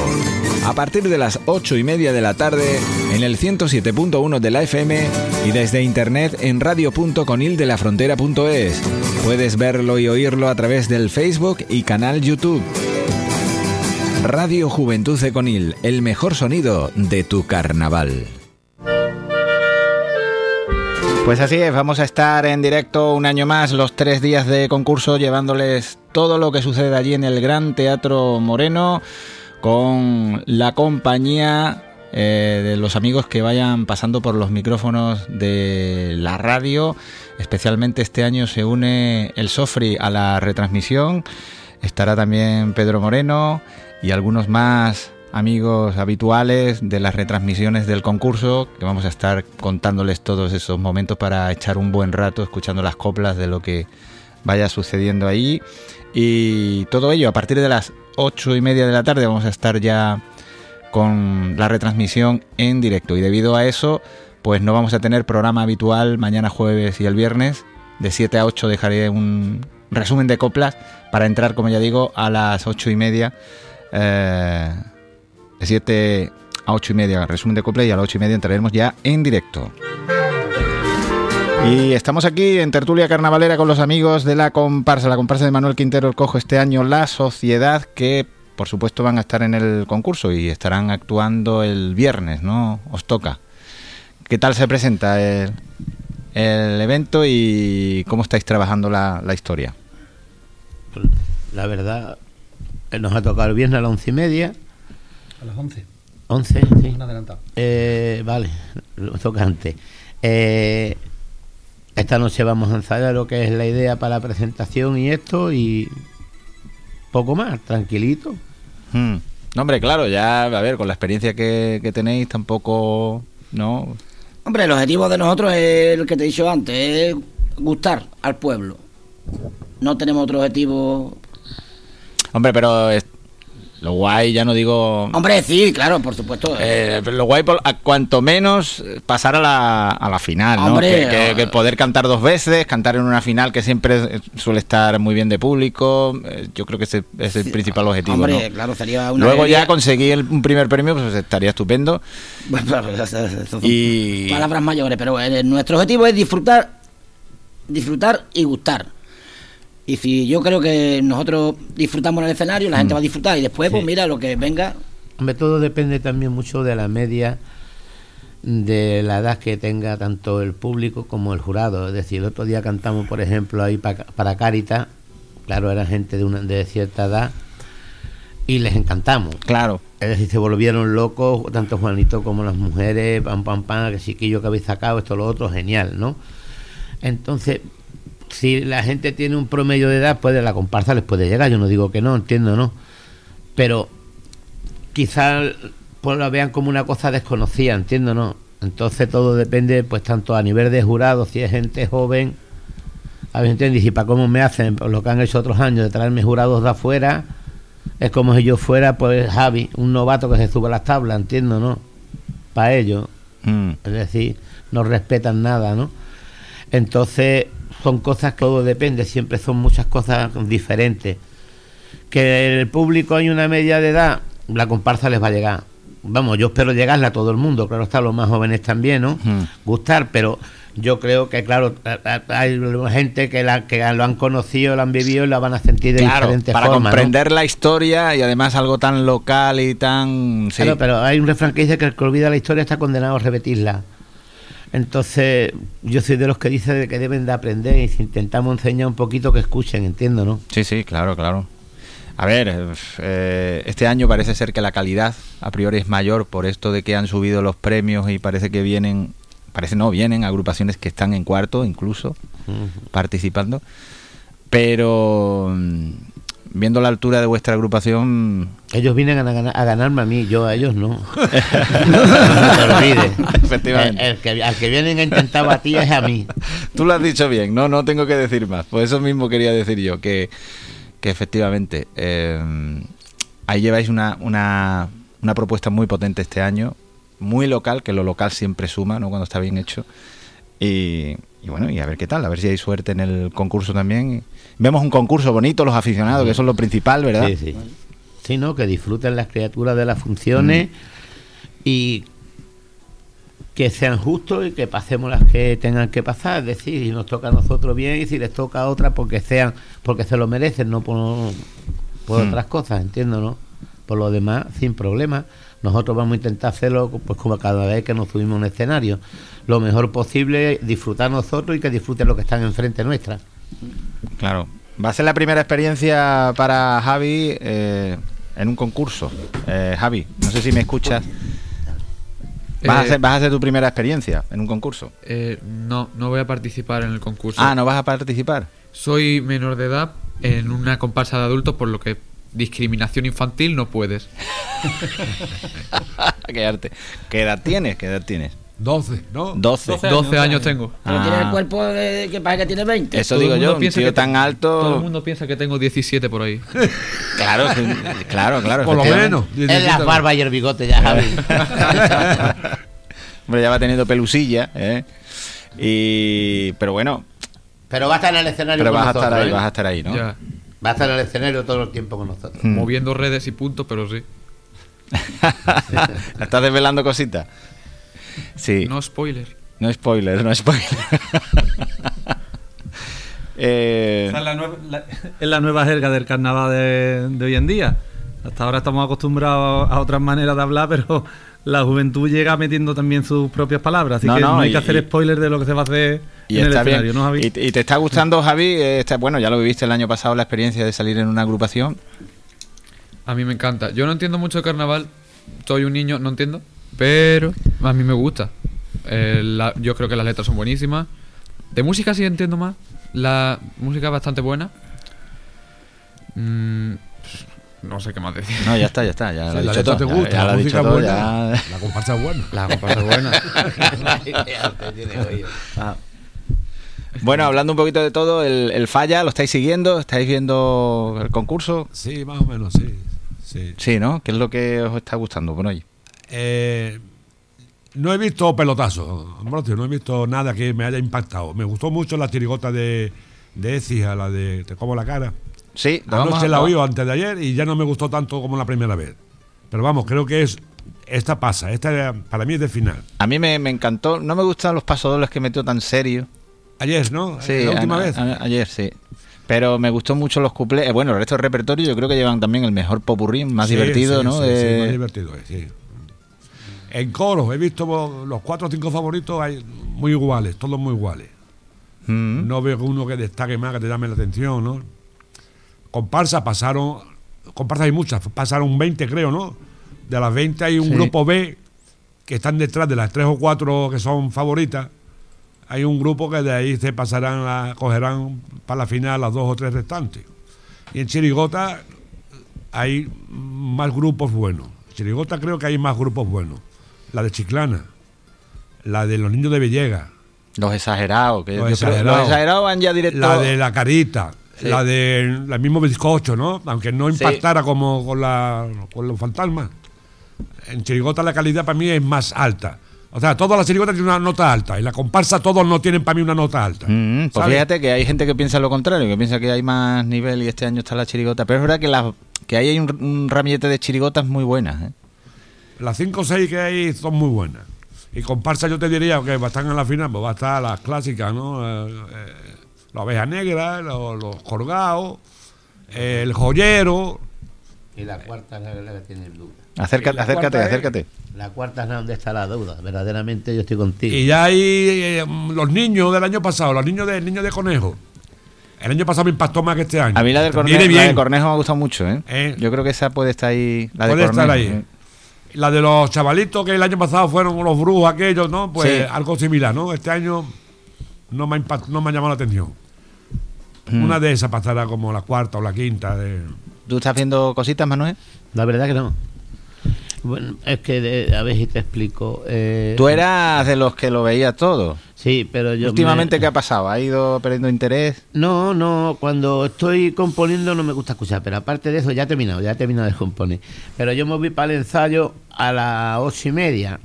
A partir de las 8 y media de la tarde en el 107.1 de la FM y desde internet en radio.conildelafrontera.es. Puedes verlo y oírlo a través del Facebook y canal YouTube. Radio Juventud de Conil, el mejor sonido de tu carnaval. Pues así es, vamos a estar en directo un año más, los tres días de concurso, llevándoles todo lo que sucede allí en el Gran Teatro Moreno con la compañía eh, de los amigos que vayan pasando por los micrófonos de la radio. Especialmente este año se une el Sofri a la retransmisión. Estará también Pedro Moreno y algunos más amigos habituales de las retransmisiones del concurso, que vamos a estar contándoles todos esos momentos para echar un buen rato escuchando las coplas de lo que vaya sucediendo ahí. Y todo ello a partir de las ocho y media de la tarde vamos a estar ya con la retransmisión en directo. Y debido a eso, pues no vamos a tener programa habitual mañana jueves y el viernes. De 7 a 8 dejaré un resumen de coplas para entrar, como ya digo, a las ocho y media. Eh, de 7 a 8 y media, resumen de coplas y a las 8 y media entraremos ya en directo. Y estamos aquí en Tertulia Carnavalera con los amigos de la comparsa, la comparsa de Manuel Quintero el Cojo este año, La Sociedad, que por supuesto van a estar en el concurso y estarán actuando el viernes, ¿no? Os toca. ¿Qué tal se presenta el, el evento y cómo estáis trabajando la, la historia? La verdad, eh, nos ha tocado el viernes a las once y media. A las 11. 11, sí. Un adelantado. Eh, vale, lo toca antes. Eh, esta noche vamos a ensayar lo que es la idea para la presentación y esto y poco más, tranquilito. Hmm. No, hombre, claro, ya, a ver, con la experiencia que, que tenéis, tampoco, ¿no? Hombre, el objetivo de nosotros es el que te he dicho antes, es gustar al pueblo. No tenemos otro objetivo. Hombre, pero es- lo guay, ya no digo... Hombre, sí, claro, por supuesto. Eh, pero lo guay, por- a cuanto menos pasar a la, a la final, ¿no? Hombre, que, que- que poder cantar dos veces, cantar en una final que siempre eh, suele estar muy bien de público, eh, yo creo que ese es el principal objetivo, Hombre, ¿no? claro, sería una. Luego ya conseguir el- un primer premio, pues estaría estupendo. Bueno, claro, son Y- palabras mayores, pero eh, nuestro objetivo es disfrutar, disfrutar y gustar. Y si yo creo que nosotros disfrutamos en el escenario, la Mm. gente va a disfrutar y después, pues Sí. mira, lo que venga, Hombre, todo depende también mucho de la media de la edad que tenga tanto el público como el jurado. Es decir, el otro día cantamos, por ejemplo, ahí pa- para Caritas, claro, era gente de, una, de cierta edad y les encantamos. Claro. Es decir, se volvieron locos, tanto Juanito como las mujeres, pam, pam, pam, que chiquillo que habéis sacado, esto, lo otro, genial, ¿no? Entonces, si la gente tiene un promedio de edad, puede la comparsa les puede llegar, yo no digo que no, entiendo, ¿no? Pero quizás pues la vean como una cosa desconocida, entiendo, ¿no? Entonces todo depende, pues tanto a nivel de jurado, si es gente joven, a ver, ¿entiendes? Y para cómo me hacen pues, lo que han hecho otros años, de traerme jurados de afuera, es como si yo fuera, pues, Javi, un novato que se sube a las tablas, entiendo, ¿no? Para ellos, Mm. es decir, no respetan nada, ¿no? Entonces, son cosas que todo depende, siempre son muchas cosas diferentes. Que el público hay una media de edad, la comparsa les va a llegar. Vamos, yo espero llegarle a todo el mundo, claro está, los más jóvenes también, ¿no? Mm. Gustar, pero yo creo que, claro, hay gente que, la, que lo han conocido, lo han vivido y la van a sentir de Claro, diferentes para formas. ¿no? comprender la historia y además algo tan local y tan... sí. Claro, pero hay un refrán que dice que el que olvida la historia está condenado a repetirla. Entonces, yo soy de los que dice de que deben de aprender y si intentamos enseñar un poquito que escuchen, entiendo, ¿no? Sí, sí, claro, claro. A ver, eh, este año parece ser que la calidad a priori es mayor por esto de que han subido los premios y parece que vienen, parece no, vienen agrupaciones que están en cuarto incluso participando. Pero mm, viendo la altura de vuestra agrupación, Ellos vienen a, ganar- a ganarme a mí, yo a ellos no. no te olvides. Efectivamente. El, el que, al que vienen a intentar batir es a mí. tú lo has dicho bien, no, no tengo que decir más. Pues eso mismo quería decir yo, que, que efectivamente eh, ahí lleváis una, una, una propuesta muy potente este año, muy local, que lo local siempre suma, ¿no? Cuando está bien hecho. Y, y bueno, y a ver qué tal, a ver si hay suerte en el concurso también. Vemos un concurso bonito, los aficionados, que eso es lo principal, ¿verdad? Sí, sí. Sí, ¿no? Que disfruten las criaturas de las funciones y que sean justos y que pasemos las que tengan que pasar. Es decir, si nos toca a nosotros bien y si les toca a otra porque sean, porque se lo merecen, no por, por Mm. otras cosas, entiendo, ¿no? Por lo demás, sin problema. Nosotros vamos a intentar hacerlo pues como cada vez que nos subimos a un escenario. Lo mejor posible, disfrutar nosotros y que disfruten los que están enfrente nuestra. Claro. Va a ser la primera experiencia para Javi eh, en un concurso. Eh, Javi, no sé si me escuchas. ¿Vas, a Eh, hacer, ¿Vas a hacer tu primera experiencia en un concurso? Eh, no, no voy a participar en el concurso. Ah, ¿no vas a participar? Soy menor de edad en una comparsa de adultos, por lo que discriminación infantil no puedes. ¿Qué, arte? ¿Qué edad tienes? ¿Qué edad tienes? 12, ¿no? 12. 12 12 años, tengo. Pero Ah. tiene el cuerpo de, que parece que tiene 20. Eso Todo digo yo, un piensa tío que tan alto. Todo el mundo piensa que tengo 17 por ahí. Claro, claro, claro. Por lo menos. Es la barba y el bigote ya, Javi. Hombre, ya va teniendo pelusilla, ¿eh? Y... Pero bueno, Pero va a estar en el escenario pero con vas a estar ahí, ¿eh? vas a estar ahí, ¿no? Ya. Va a estar en el escenario todo el tiempo con nosotros. Hmm. Moviendo redes y puntos, pero sí. ¿Estás desvelando cositas? Sí. No spoiler. No spoiler, no spoiler. Eh, Esa es la, nueva, la- es la nueva jerga del carnaval de, de hoy en día. Hasta ahora estamos acostumbrados a otras maneras de hablar, pero la juventud llega metiendo también sus propias palabras. Así No, que no, no, hay y- que hacer y- spoiler de lo que se va a hacer y en el escenario, bien. ¿no, Javi? ¿Y, y te está gustando, Javi? Está- bueno, ya lo viviste el año pasado, la experiencia de salir en una agrupación. A mí me encanta. Yo no entiendo mucho de carnaval. Soy un niño, no entiendo. Pero a mí me gusta. Eh, la- yo creo que las letras son buenísimas. De música sí entiendo más. La música es bastante buena. Mm, no sé qué más decir. No, ya está, ya está. Ya lo la dicho todo. te ya- gusta, ya la ha música dicho es todo, buena, ya- la comparsa es buena. La comparsa es buena. Ah. Bueno, hablando un poquito de todo, el, el falla, ¿lo estáis siguiendo? ¿Estáis viendo el concurso? Sí, más o menos, sí. sí. Sí, ¿no? ¿Qué es lo que os está gustando por hoy? Eh, no he visto pelotazos, Ambrosio, no he visto nada que me haya impactado. Me gustó mucho la chirigota de, de Écija, la de Te como la cara. Sí, vamos Anoche a- la oí antes de ayer y ya no me gustó tanto como la primera vez. Pero vamos, creo que es esta pasa, esta para mí es de final. A mí me, me encantó, no me gustan los pasodobles que metió tan serio. Ayer, ¿no? Sí, la última a- vez. a- ayer sí. Pero me gustó mucho los cuplés. Eh, Bueno, el resto del repertorio yo creo que llevan también el mejor popurrí, más Sí, divertido, sí, ¿no? sí, sí, De- más divertido, es, sí. En coro, he visto los cuatro o cinco favoritos hay muy iguales, todos muy iguales. Mm. No veo uno que destaque más, que te llame la atención, ¿no? Comparsa pasaron, comparsa hay muchas, pasaron 20 creo, ¿no? De las 20 hay un Sí. grupo B que están detrás de las tres o cuatro que son favoritas. Hay un grupo que de ahí se pasarán, a, cogerán para la final las dos o tres restantes. Y en Chirigota hay más grupos buenos. En Chirigota creo que hay más grupos buenos. La de Chiclana, la de los niños de Villegas, Los exagerados. Que Los creo- exagerados. los exagerados van ya directo. la de la carita, Sí. la del mismo bizcocho, ¿no? Aunque no Sí. impactara como con, la, con los fantasmas. En Chirigota la calidad para mí es más alta. O sea, todas las chirigotas tienen una nota alta y la comparsa todos no tienen para mí una nota alta. Mm, pues fíjate que hay gente que piensa lo contrario, que piensa que hay más nivel y este año está la chirigota. Pero es verdad que, ahí hay un, un ramillete de chirigotas muy buenas. ¿eh? Las 5 o 6 que hay son muy buenas. Y comparsa yo te diría que va a estar en la final, pues va a estar las clásicas, ¿no? Eh, eh, la oveja negra, los, los colgados, el joyero. Y la cuarta es la, la que tiene duda. Acércate, la acércate, es- acércate. La cuarta es la donde está la duda. Verdaderamente yo estoy contigo. Y ya hay eh, los niños del año pasado, los niños del niño de conejo. El año pasado me impactó más que este año. A mí la del Cornejo, la bien. de Cornejo me ha gustado mucho. ¿eh? Eh. Yo creo que esa puede estar ahí. La de Puede estar Cornejo, ahí. ¿eh? La de los chavalitos que el año pasado fueron los brujos aquellos, ¿no? Pues Sí. algo similar, ¿no? Este año no me, ha impact- no me ha llamado la atención. Mm. Una de esas pasará como la cuarta o la quinta. De... ¿Tú estás viendo cositas, Manuel? La verdad que no. Bueno, es que, de- a ver si te explico. eh, Tú eras de los que lo veías todo. Sí, pero yo. Últimamente, me- ¿qué ha pasado? ¿Ha ido perdiendo interés? No, no, cuando estoy componiendo no me gusta escuchar, pero aparte de eso ya he terminado, ya he terminado de componer. Pero yo me voy para el ensayo a las ocho y media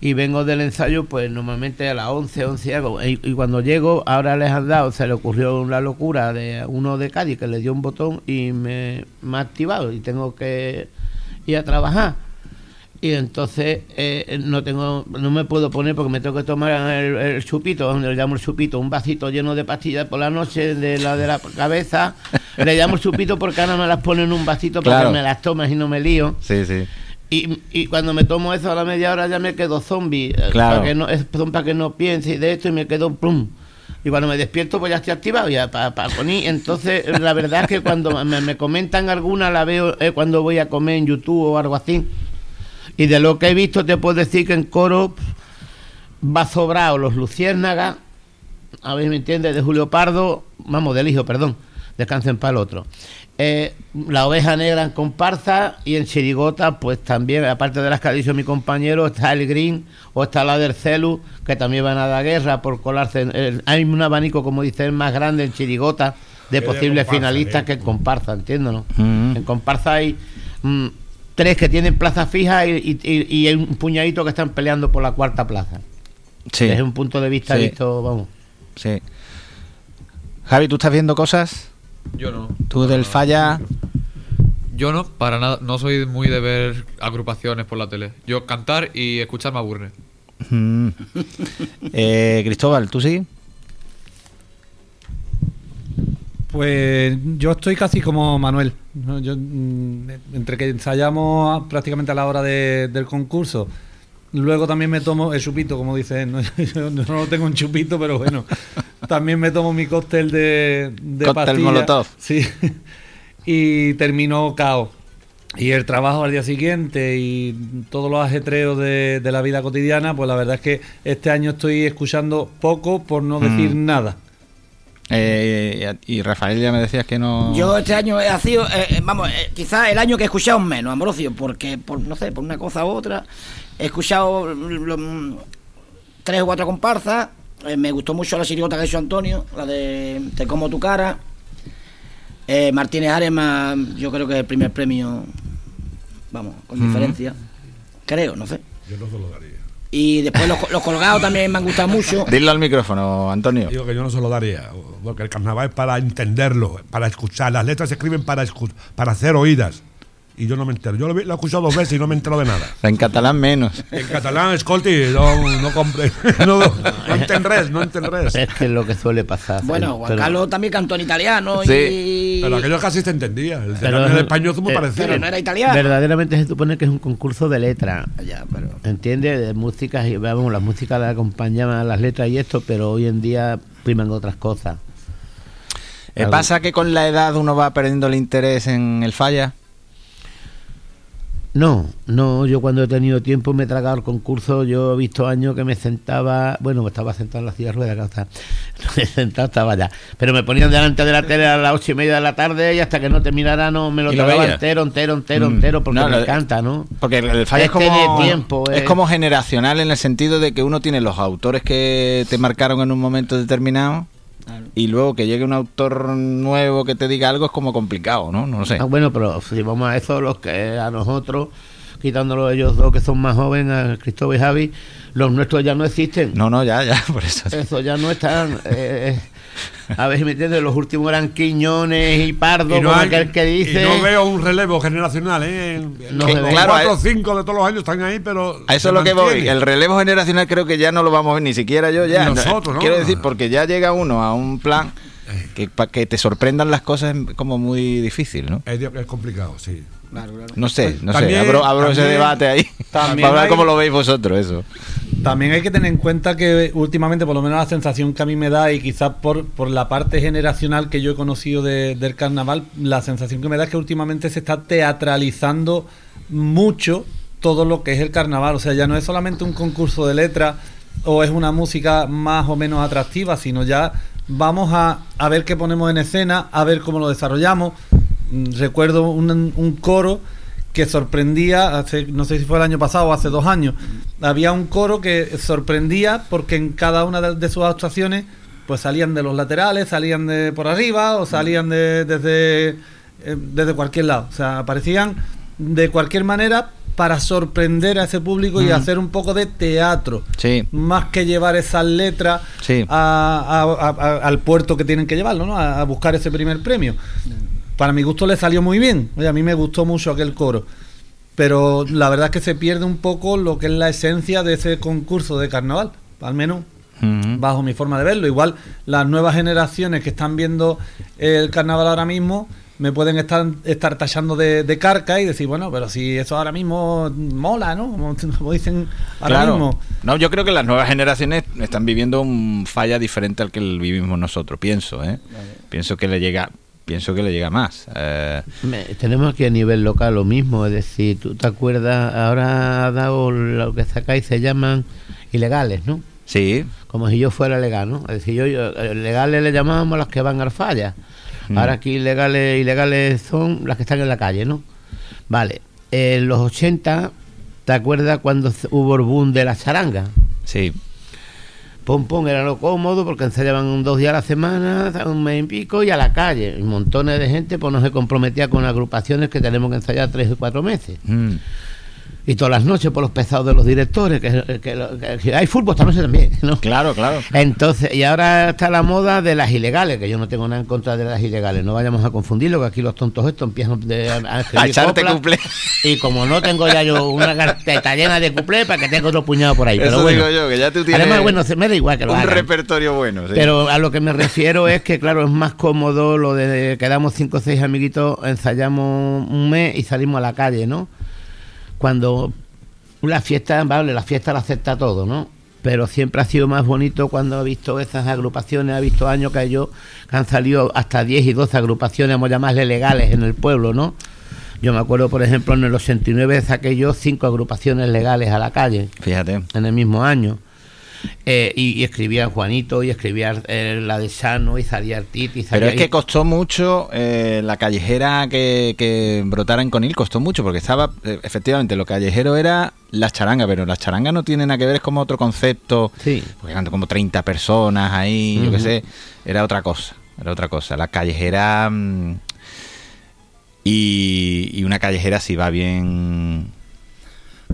y vengo del ensayo pues normalmente a las once, once y algo. Y, y cuando llego, ahora les han dado, se le ocurrió una locura de uno de Cádiz que le dio un botón y me, me ha activado y tengo que ir a trabajar. Y entonces eh, no tengo, no me puedo poner porque me tengo que tomar el, el chupito, donde le llamo el chupito, un vasito lleno de pastillas por la noche de la de la cabeza. Le llamo el chupito porque ahora me las pone en un vasito para Claro. que me las tomas y no me lío. Sí, sí. Y, y cuando me tomo eso a la media hora ya me quedo zombie. eh, Claro. Para que no, es para que no piense de esto y me quedo plum. Y cuando me despierto pues ya estoy activado ya para poner. Entonces la verdad es que cuando me, me comentan alguna la veo eh, cuando voy a comer en YouTube o algo así. Y de lo que he visto te puedo decir que en coro va sobrado los Luciérnagas, a ver, ¿me entiendes? De Julio Pardo, vamos, del hijo, perdón, descansen para el otro. Eh, la oveja negra en comparsa y en chirigota, pues también, aparte de las que ha dicho mi compañero, está el Green o está la del Celu, que también van a dar guerra por colarse. en- el- hay un abanico, como dicen, más grande en chirigota de posibles finalistas ¿eh? que en comparsa, entiendo, ¿no? Mm. En comparsa hay mm, tres que tienen plaza fija y, y- y- y hay un puñadito que están peleando por la cuarta plaza. Sí, Desde un punto de vista Sí. visto, vamos. sí. Javi, ¿tú estás viendo cosas? Yo no. Tú del falla... Yo no, para nada. No soy muy de ver agrupaciones por la tele. Yo cantar y escuchar me aburre. Mm. Eh, Cristóbal, ¿tú sí? Pues yo estoy casi como Manuel. mm, entre que ensayamos prácticamente a la hora de- del concurso, luego también me tomo el chupito, como dice él. ¿no? Yo no lo tengo en chupito, pero bueno. También me tomo mi cóctel de, de Cóctel pastilla. Molotov. Sí. Y termino cao. Y el trabajo al día siguiente y todos los ajetreos de, de la vida cotidiana, pues la verdad es que este año estoy escuchando poco, por no decir Mm. nada. Eh, y Rafael ya me decías que no... Yo este año he sido, eh, eh, vamos, eh, quizás el año que he escuchado menos, Ambrosio, porque, por, no sé, por una cosa u otra, he escuchado lo- tres o cuatro comparsas, eh, me gustó mucho la chirigota que hizo Antonio, la de Te como tu cara, eh, Martínez Arema, yo creo que es el primer premio, vamos, con diferencia, creo, no sé. Yo no se lo daría. Y después los, los colgados también me han gustado mucho. Dilo al micrófono, Antonio. Digo que yo no se lo daría, porque el carnaval es para entenderlo, para escuchar. Las letras se escriben para, escu- para hacer oídas. Y yo no me entero. Yo lo, he escuchado dos veces y no me entero de nada. En catalán menos. En catalán, escolti, no, no compré. No, no, no enten res, no enten res. Es que es lo que suele pasar. Bueno, Juan pero- Carlos también cantó en italiano Sí, y... Pero aquello casi se entendía. El Pero- el español es muy eh, parecido. pero no era italiano. Verdaderamente se supone que es un concurso de letras. Ya, pero... ¿Entiendes? De músicas y vamos, las músicas le acompañan a las letras y esto, pero hoy en día priman otras cosas. Eh, ¿Pasa que con la edad uno va perdiendo el interés en el falla? No, no, yo cuando he tenido tiempo me he tragado el concurso, yo he visto años que me sentaba, bueno, me estaba sentado en la silla de ruedas, claro, está, me sentado estaba ya, pero me ponían delante de la tele a las ocho y media de la tarde y hasta que no terminara no me lo ¿Y lo tragaba entero, entero, entero, Mm. entero, porque No, me lo- encanta, ¿no? Porque el, el falla es Este como, de tiempo, es eh. como generacional en el sentido de que uno tiene los autores que te marcaron en un momento determinado y luego que llegue un autor nuevo que te diga algo es como complicado, ¿no? No lo sé. Ah, bueno, pero si vamos a eso, los que a nosotros, quitándolo ellos dos que son más jóvenes, a Cristóbal y Javi, los nuestros ya no existen. No, no, ya, ya, por eso. Eso ya no están. eh, a ver si me entiendes, los últimos eran Quiñones y Pardo, Y no, como hay- aquel que dice. y no veo un relevo generacional, ¿eh? No Los. Claro, cuatro o eh. cinco de todos los años están ahí, pero. A eso es lo que voy. El relevo generacional creo que ya no lo vamos a ver ni siquiera yo ya. Nosotros, ¿no? Quiero decir, porque ya llega uno a un plan que para que te sorprendan las cosas es como muy difícil, ¿no? Es, es complicado, sí. Claro, claro. No sé, no También- sé. Abro, abro ese debate ahí. también para hablar hay- cómo lo veis vosotros, eso. También hay que tener en cuenta que últimamente, por lo menos la sensación que a mí me da, y quizás por, por la parte generacional que yo he conocido de- del carnaval, la sensación que me da es que últimamente se está teatralizando mucho todo lo que es el carnaval. O sea, ya no es solamente un concurso de letras o es una música más o menos atractiva, sino ya vamos a, a ver qué ponemos en escena, a ver cómo lo desarrollamos. Mm, Recuerdo un, un coro que sorprendía, hace, no sé si fue el año pasado o hace dos años, había un coro que sorprendía porque en cada una de, de sus actuaciones pues salían de los laterales, salían de por arriba o salían de, desde, eh, desde cualquier lado. O sea, aparecían de cualquier manera para sorprender a ese público y hacer un poco de teatro. Sí. Más que llevar esas letras Sí. a- a- al puerto que tienen que llevarlo, ¿no? A buscar ese primer premio. Para mi gusto le salió muy bien. Oye, a mí me gustó mucho aquel coro. Pero la verdad es que se pierde un poco lo que es la esencia de ese concurso de carnaval. Al menos bajo mi forma de verlo. Igual las nuevas generaciones que están viendo el carnaval ahora mismo me pueden estar, estar tachando de, de carca y decir, bueno, pero si eso ahora mismo mola, ¿no? Como, como dicen ahora Claro. mismo. No, yo creo que las nuevas generaciones están viviendo un falla diferente al que vivimos nosotros, pienso, ¿eh? Pienso que le llega pienso que le llega más. Eh, Me- tenemos aquí a nivel local lo mismo, es decir, tú te acuerdas, ahora ha dado lo que sacáis, se llaman ilegales, ¿no? sí, Como si yo fuera legal, ¿no? Es decir, yo, yo- eh, legales le llamábamos las que van al falla. Mm. Ahora aquí ilegales, ilegales son las que están en la calle, ¿no? Vale, en los 80, ¿te acuerdas cuando hubo el boom de la charanga? sí. Pum pum era lo cómodo porque ensayaban dos días a la semana, un mes y pico y a la calle. Y montones de gente pues no se comprometía con agrupaciones que tenemos que ensayar tres o cuatro meses. Mm. Y todas las noches por los pesados de los directores, que, que que hay fútbol esta noche también, ¿no? Claro, claro. Entonces, y ahora está la moda de las ilegales, que yo no tengo nada en contra de las ilegales, no vayamos a confundirlo, que aquí los tontos estos empiezan de- a, a echarte cuplé. Y como no tengo ya yo una carpeta llena de cuplé, para que tenga otro puñado por ahí. Eso pero bueno. digo yo, que ya tú tienes Además, bueno, se me da igual que lo un hagan. repertorio bueno. sí. Pero a lo que me refiero es que, claro, es más cómodo lo de quedamos cinco o seis amiguitos, ensayamos un mes y salimos a la calle, ¿no? Cuando la fiesta, vale, la fiesta la acepta todo, ¿no? Pero siempre ha sido más bonito cuando he visto esas agrupaciones, he visto años que yo que han salido hasta 10 y 12 agrupaciones, vamos a llamarle legales en el pueblo, ¿no? Yo me acuerdo, por ejemplo, en el 89 saqué yo cinco agrupaciones legales a la calle Fíjate. en el mismo año. Eh, y, y escribía Juanito, y escribía eh, la de Sano, y salía Artit, y Pero es que costó mucho eh, la callejera que, que brotara en Conil, costó mucho, porque estaba, eh, efectivamente, lo callejero era las charangas, pero las charangas no tienen nada que ver, es como otro concepto, Sí. porque eran como 30 personas ahí, yo qué sé, era otra cosa, era otra cosa. La callejera... mm, y, y una callejera si va bien...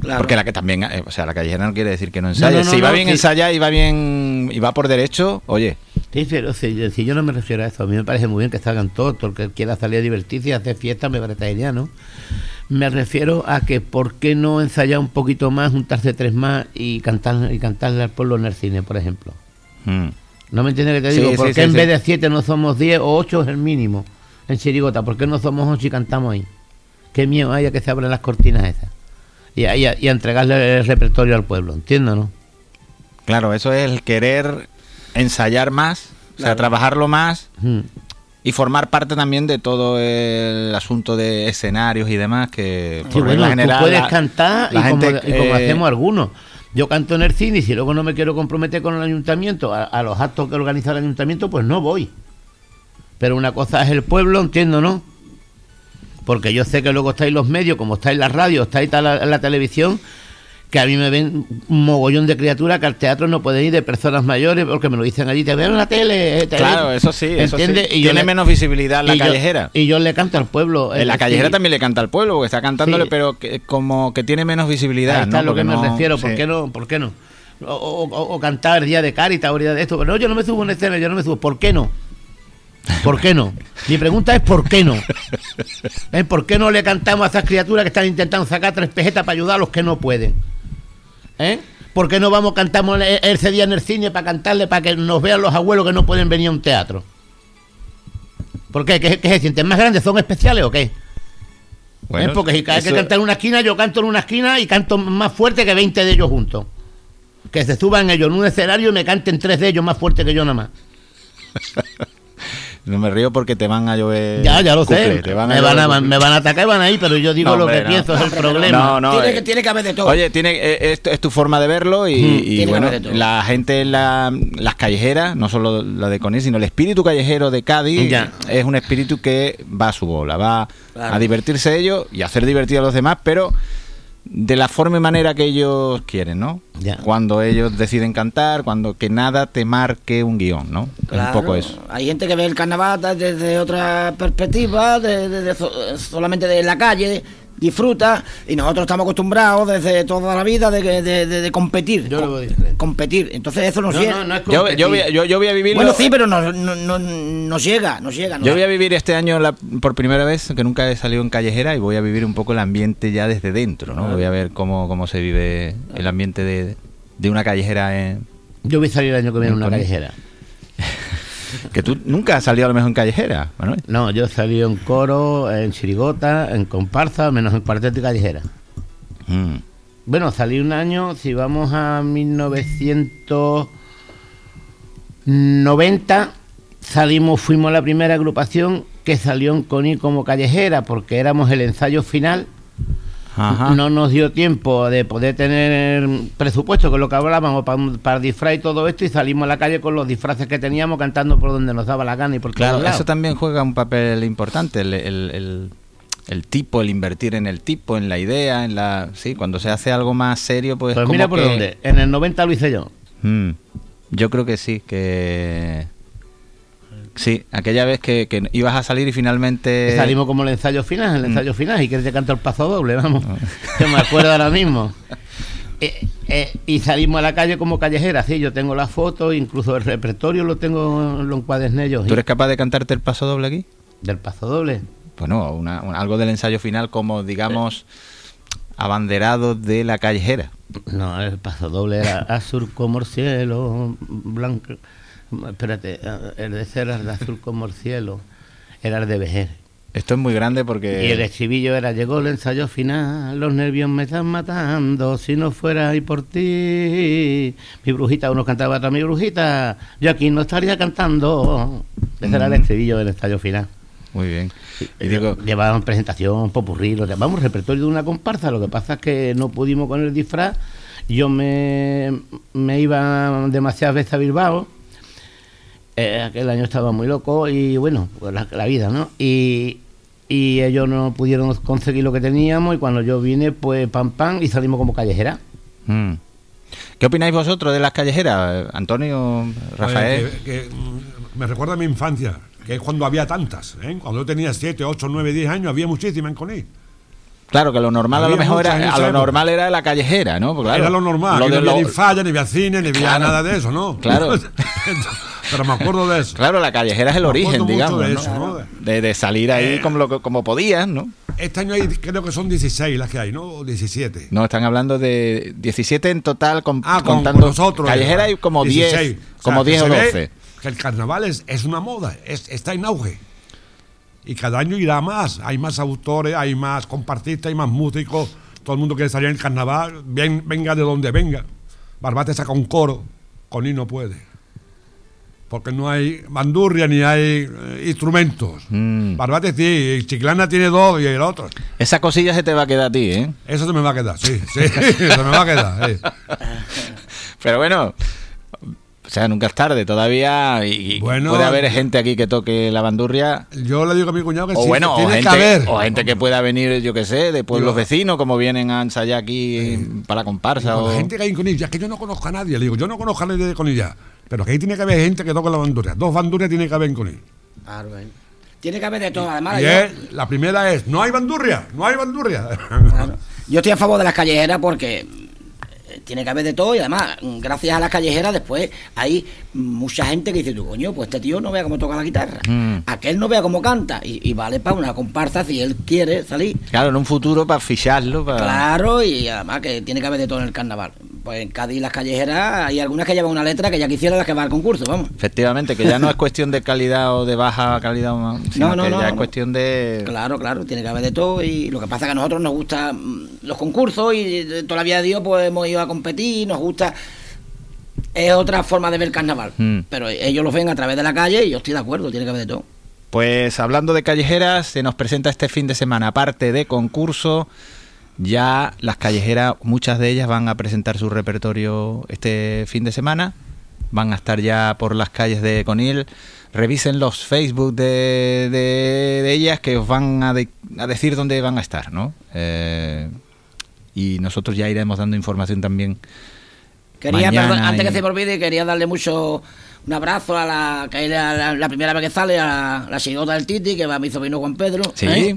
Claro. Porque la que también, eh, o sea, la callejera no quiere decir que no ensaye. no, no, si va bien sí. ensaya y va bien y va por derecho, oye, Sí, pero si, si yo no me refiero a eso, a mí me parece muy bien que salgan todos, todo el que quiera salir a divertirse y hacer fiesta me parece genial, ¿no? Me refiero a que por qué no ensayar un poquito más, juntarse tres más y cantar y cantarle al pueblo en el cine, por ejemplo. mm, ¿No me entiendes que te digo? sí, ¿Por qué en vez de siete no somos diez o ocho es el mínimo en Chirigota? ¿Por qué no somos ocho y cantamos ahí? Qué miedo hay a que se abran las cortinas esas. Y a, y a- y a entregarle el repertorio al pueblo, ¿entiendes, no? claro, eso es el querer ensayar más, o sea, trabajarlo más Mm. y formar parte también de todo el asunto de escenarios y demás que Sí, por bueno, regla tú general puedes la- cantar la y, como, gente, y como eh, hacemos algunos. Yo canto en el cine y si luego no me quiero comprometer con el ayuntamiento, a, a los actos que organiza el ayuntamiento, pues no voy. Pero una cosa es el pueblo, entiendo, ¿no? Porque yo sé que luego estáis los medios, como estáis la radio, estáis en la, televisión, que a mí me ven un mogollón de criaturas que al teatro no pueden ir de personas mayores porque me lo dicen allí, te veo en la tele. eh, te Claro, ven". eso sí, eso sí. ¿Entiendes? Y Tiene le- menos visibilidad la y yo- callejera. y yo le canto al pueblo. En la decir, callejera también le canta al pueblo, porque está cantándole, Sí. pero que, como que tiene menos visibilidad. Ahí está ¿no? lo que me refiero, ¿por sí. qué no? ¿Por qué no? O, o- o- cantar día de Caritas o día de esto. Pero no, yo no me subo en escena, yo no me subo. ¿Por qué no? ¿Por qué no? Mi pregunta es ¿por qué no? ¿Eh? ¿Por qué no le cantamos a esas criaturas que están intentando sacar tres pesetas para ayudar a los que no pueden? ¿Eh? ¿Por qué no vamos cantamos e- ese día en el cine para cantarle para que nos vean los abuelos que no pueden venir a un teatro? ¿Por qué? ¿Qué, qué se sienten más grandes? ¿Son especiales o qué? Bueno, ¿Eh? Porque si hay que eso- cantar en una esquina, yo canto en una esquina y canto más fuerte que 20 de ellos juntos. Que se suban ellos en un escenario y me canten tres de ellos más fuerte que yo nada más. No me río porque te van a llover. ya, ya lo sé. te van a me, van a, me van a atacar y van a ir, pero yo digo No, lo que no. pienso, es el problema. No, no. tiene, eh, que, tiene que haber de todo. Oye, tiene, eh, es, es tu forma de verlo y, que bueno, la gente en la- las callejeras, no solo la de Conil, sino el espíritu callejero de Cádiz Ya. es un espíritu que va a su bola, va Claro. a divertirse ellos y a hacer divertir a los demás, pero de la forma y manera que ellos quieren, ¿no? Ya. Cuando ellos deciden cantar, cuando que nada te marque un guion, ¿no? Es un poco eso. Hay gente que ve el carnaval desde otra perspectiva, de, de- de so- solamente de la calle, disfruta, y nosotros estamos acostumbrados desde toda la vida de, de- de- de competir. Yo lo veo diferente. competir. Entonces eso nos No, llega. no, no es Yo, yo, voy, a- yo, yo voy a vivirlo. Bueno, sí, pero nos, no, no- nos llega, nos llega. nos Yo voy a vivir este año la- por primera vez, que nunca he salido en callejera, y voy a vivir un poco el ambiente ya desde dentro, ¿no? Voy a ver cómo, cómo se vive el ambiente de, de una callejera. en- Yo voy a salir el año que viene en una callejera. que tú nunca has salido a lo mejor en callejera, Manuel. No, yo he salido en coro, en chirigota, en comparsa, menos en cuarteto y callejera. Mm. Bueno, salí un año, si vamos a 1990, salimos, fuimos la primera agrupación que salió en Conil como callejera, porque éramos el ensayo final. Ajá. No nos dio tiempo de poder tener presupuesto, que es lo que hablábamos, para, para disfraz y todo esto, y salimos a la calle con los disfraces que teníamos, cantando por donde nos daba la gana y por Claro, eso también juega un papel importante, el, el- el- el tipo, el invertir en el tipo, en la idea, en la... Sí, cuando se hace algo más serio, pues... Pues como mira por que- dónde. En el 90 lo hice yo. Mm, yo creo que sí, que... Sí, aquella vez que, que ibas a salir y finalmente... Salimos como el ensayo final, el Mm. ensayo final, y que te canto el paso doble, vamos. Que me acuerdo ahora mismo. Eh, eh, y salimos a la calle como callejera, sí, yo tengo la foto, incluso el repertorio lo tengo, lo encuaderné yo. ¿Tú eres capaz de cantarte el paso doble aquí? Del paso doble. Bueno, una- un- algo del ensayo final como, digamos, abanderado de la callejera. No, el paso doble era azul como el cielo, blanco. Espérate, el de ese era de azul como el cielo, era el de Vejer. Esto es muy grande porque... Y el estribillo era, llegó el ensayo final, los nervios me están matando, si no fuera ahí por ti. Mi brujita, uno cantaba otra mi brujita, yo aquí no estaría cantando. Ese era el estribillo del ensayo final. Muy bien. Y digo, Llevaban presentación, popurrí, lo llamamos repertorio de una comparsa, lo que pasa es que no pudimos con el disfraz, yo me, me iba demasiadas veces a Bilbao, eh, aquel año estaba muy loco y bueno, pues la, la vida, ¿no? Y, y ellos no pudieron conseguir lo que teníamos y cuando yo vine, pues pam pam y salimos como callejera. mm. ¿qué opináis vosotros de las callejeras? Antonio, Rafael. Oye, que- que, mm, me recuerda a mi infancia, que es cuando había tantas. ¿eh? Cuando yo tenía 7, 8, 9, 10 años, había muchísimas en Conil. Claro, que lo normal a lo mejor era, a lo normal era la callejera, ¿no? Porque, claro, Era lo normal. lo que de no había lo- ni falla, ni había cine, ni había Claro. nada de eso, ¿no? Claro. Pero me acuerdo de eso. Claro, la callejera es el Me origen, digamos, de ¿no? eso, ¿no? De, de salir ahí Eh. como, lo, como podías, ¿no? Este año hay, creo que son 16 las que hay, ¿no? O 17. No, están hablando de 17 en total, con, Ah, con, contando con nosotros. Callejera eh, hay como 16. 10, O sea, como que 10 o se ve 12. Que el carnaval es, es una moda, es, está en auge. Y cada año irá más. Hay más autores, hay más compartistas, hay más músicos. Todo el mundo quiere salir en el carnaval, bien, venga de donde venga. Barbate saca un coro, Coní no puede. Porque no hay bandurria ni hay eh, instrumentos. Mm. Barbate sí, y Chiclana tiene dos y el otro. Esa cosilla se te va a quedar a ti, ¿eh? Eso se me va a quedar, sí, sí, se me va a quedar. sí. Pero bueno, o sea, nunca es tarde, todavía y, Bueno, puede haber gente aquí que toque la bandurria. Yo le digo a mi cuñado que O sí, bueno, o tiene gente, que haber. o gente que pueda venir, yo qué sé, de pueblos vecinos, como vienen a ensayar aquí para la comparsa. Digo, o... La gente que hay en Conilla, es que yo no conozco a nadie. Le digo, yo no conozco a nadie de Conilla. Pero que ahí tiene que haber gente que toque la bandurria. Dos bandurrias tiene que haber en Conilla. Claro, eh. Tiene que haber de todo. Además, Y yo, es- la primera es, no hay bandurria, no hay bandurria. claro, yo estoy a favor de las callejeras porque eh, tiene que haber de todo y además, gracias a las callejeras, después hay mucha gente que dice, tú coño, pues este tío no vea cómo toca la guitarra, Mm. aquel no vea cómo canta y, y vale para una comparsa si él quiere salir. Claro, en un futuro para ficharlo. Para... Claro, y además que tiene que haber de todo en el carnaval. Pues en Cádiz las callejeras hay algunas que llevan una letra que ya quisiera las que va al concurso, vamos. Efectivamente, que ya no es cuestión de calidad o de baja calidad, sino No, no, que no, ya es cuestión de... Claro, claro, tiene que haber de todo y lo que pasa es que a nosotros nos gustan los concursos y de toda la vida de Dios pues hemos ido a competir, nos gusta... Es otra forma de ver el carnaval, Mm. pero ellos lo ven a través de la calle y yo estoy de acuerdo, tiene que haber de todo. Pues hablando de callejeras, se nos presenta este fin de semana, aparte de concurso, ya las callejeras, muchas de ellas van a presentar su repertorio este fin de semana, van a estar ya por las calles de Conil. Revisen los Facebook de, de- de ellas que os van a, de- a decir dónde van a estar, ¿no? Eh, y nosotros ya iremos dando información también. Quería, perdón, antes y- que se me olvide, quería darle mucho un abrazo a la que la, la- la primera vez que sale, a la chigota del Titi, que va a mi sobrino Juan Pedro. Sí. ¿eh?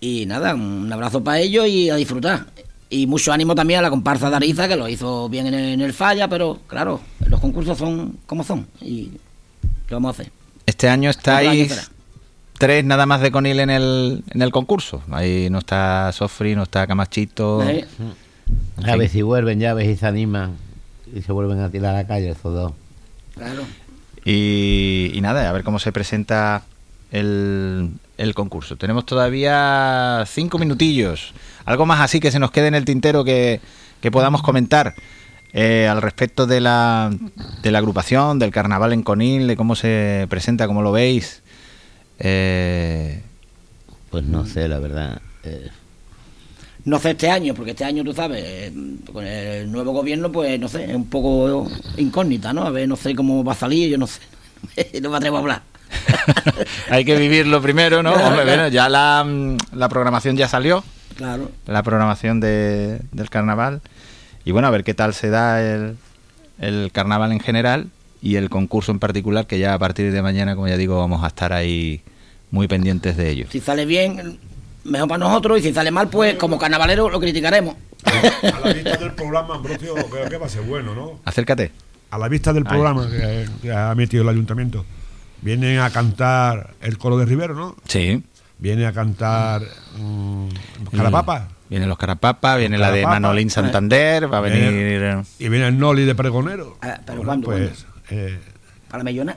Y nada, un abrazo para ellos y a disfrutar. Y mucho ánimo también a la comparsa de Ariza, que lo hizo bien en el, en el falla, pero claro, los concursos son como son. Y lo vamos a hacer. Este año año estáis será. tres nada más de Conil en el, en el concurso. Ahí no está Sofri, no está Camachito. ¿eh? A ver si vuelven, ya ves y se animan y se vuelven a tirar a la calle esos dos. Claro. Y, y nada, a ver cómo se presenta el, el concurso. Tenemos todavía cinco minutillos. Algo más así que se nos quede en el tintero que, que podamos comentar eh, al respecto de la, de la agrupación, del carnaval en Conil, de cómo se presenta, cómo lo veis. Eh, Pues no sé, la verdad. Eh, No sé este año, porque este año, tú sabes, eh, con el nuevo gobierno, pues no sé, es un poco incógnita, ¿no? A ver, no sé cómo va a salir, yo no sé. no me atrevo a hablar. hay que vivirlo primero, ¿no? Hombre, bueno, ya la, mm, la programación ya salió, Claro. la programación de- del carnaval. Y bueno, a ver qué tal se da el, el carnaval en general y el concurso en particular, que ya a partir de mañana, como ya digo, vamos a estar ahí muy pendientes de ello. Si sale bien, mejor para nosotros, y si sale mal, pues como carnavalero lo criticaremos. A la vista del programa, Ambrosio, creo que va a ser bueno, ¿no? Acércate. A la vista del programa que, que ha metido el ayuntamiento. Vienen a cantar el coro de Rivero, ¿no? Sí. Viene a cantar mm, Carapapa. Vienen los Carapapas, viene la de Carapapa. Manolín Santander, va a venir... eh, Y viene el Noli de Pregonero. Ah, ¿pero Bueno, cuándo, Pues eh, Para Mellona.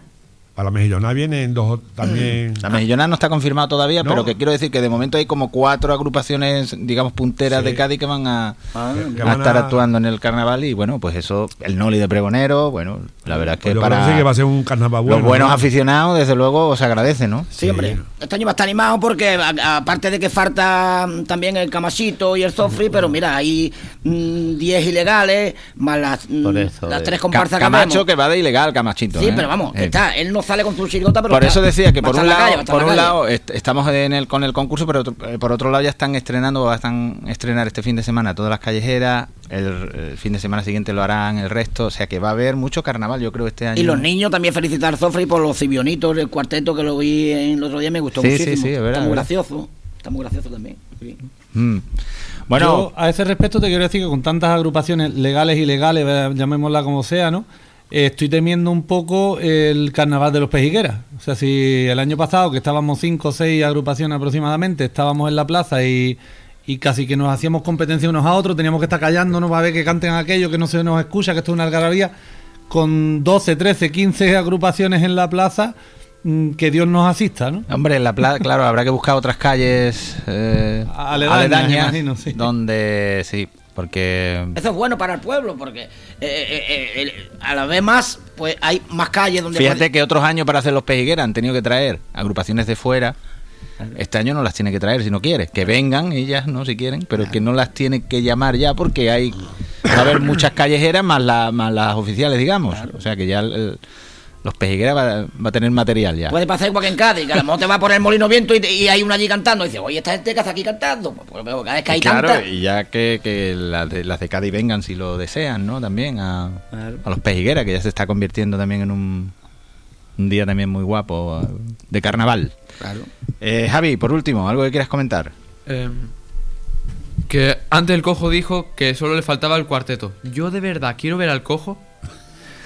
A la mejillona vienen dos también. La Mejillona no está confirmado todavía, No. pero que quiero decir que de momento hay como cuatro agrupaciones, digamos, punteras Sí. de Cádiz que van a, Ah, que a van estar a- actuando en el carnaval y bueno, pues eso, el Noli de Pregonero, bueno, la verdad es que Pues para que va a ser un carnaval bueno. los buenos ¿no? aficionados, desde luego, se agradece, ¿no? Sí, hombre. Este año va a estar animado porque, aparte de que falta mm, también el Camachito y el Sofri, pero mira, hay mm, 10 ilegales, más las, mm, Por eso, las eh. tres comparsas Camacho que va de ilegal, Camachito. Sí, ¿eh? pero vamos, que Eh, está, él no sale con su chirigota, pero Por está- eso decía que por un la lado, calle, por en un la lado est- estamos en el, con el concurso, pero otro- eh, por otro lado ya están estrenando, o están a estrenar este fin de semana todas las callejeras, el, el fin de semana siguiente lo harán el resto, o sea que va a haber mucho carnaval, yo creo este año. Y los niños también felicitar a Sofri por los cibionitos, el cuarteto que lo vi en el otro día, me gustó Sí, sí, muchísimo. sí, es verdad, está es muy verdad. gracioso. Está muy gracioso también. sí. Mm. Bueno, Yo, a ese respecto te quiero decir que con tantas agrupaciones legales y ilegales, llamémosla como sea, ¿no? Eh, estoy temiendo un poco el carnaval de los pejigueras. O sea, si el año pasado, que estábamos cinco o seis agrupaciones aproximadamente, estábamos en la plaza y, y casi que nos hacíamos competencia unos a otros, teníamos que estar callándonos para ver que canten aquello, que no se nos escucha, que esto es una algarabía, con 12, 13, 15 agrupaciones en la plaza, mm, que Dios nos asista, ¿no? Hombre, en la plaza, claro, habrá que buscar otras calles eh, Aledañas, imagino, sí. donde sí, porque Eso es bueno para el pueblo, porque eh, eh, eh, a la vez más, pues hay más calles donde... fíjate puede- que otros años para hacer los pejigueras han tenido que traer agrupaciones de fuera. Este año no las tiene que traer si no quiere, que vengan ellas, no si quieren, pero que no las tiene que llamar ya porque hay va a haber muchas callejeras más, la- más las oficiales, digamos. O sea que ya el- el- los pejigueras va, va a tener material ya. Puede pasar igual que en Cádiz, que a lo mejor te va a poner el molino viento y, te- y hay una allí cantando. Y dice, oye, esta gente que hace aquí cantando. Pues, pues, cada vez que hay claro, tanta. y ya que, que las, de, las de Cádiz vengan si lo desean, ¿no? También a, Claro. a los pejigueras, que ya se está convirtiendo también en un, un día también muy guapo de carnaval. Claro. Eh, Javi, por último, ¿algo que quieras comentar? Eh, que antes el cojo dijo que solo le faltaba el cuarteto. Yo de verdad quiero ver al cojo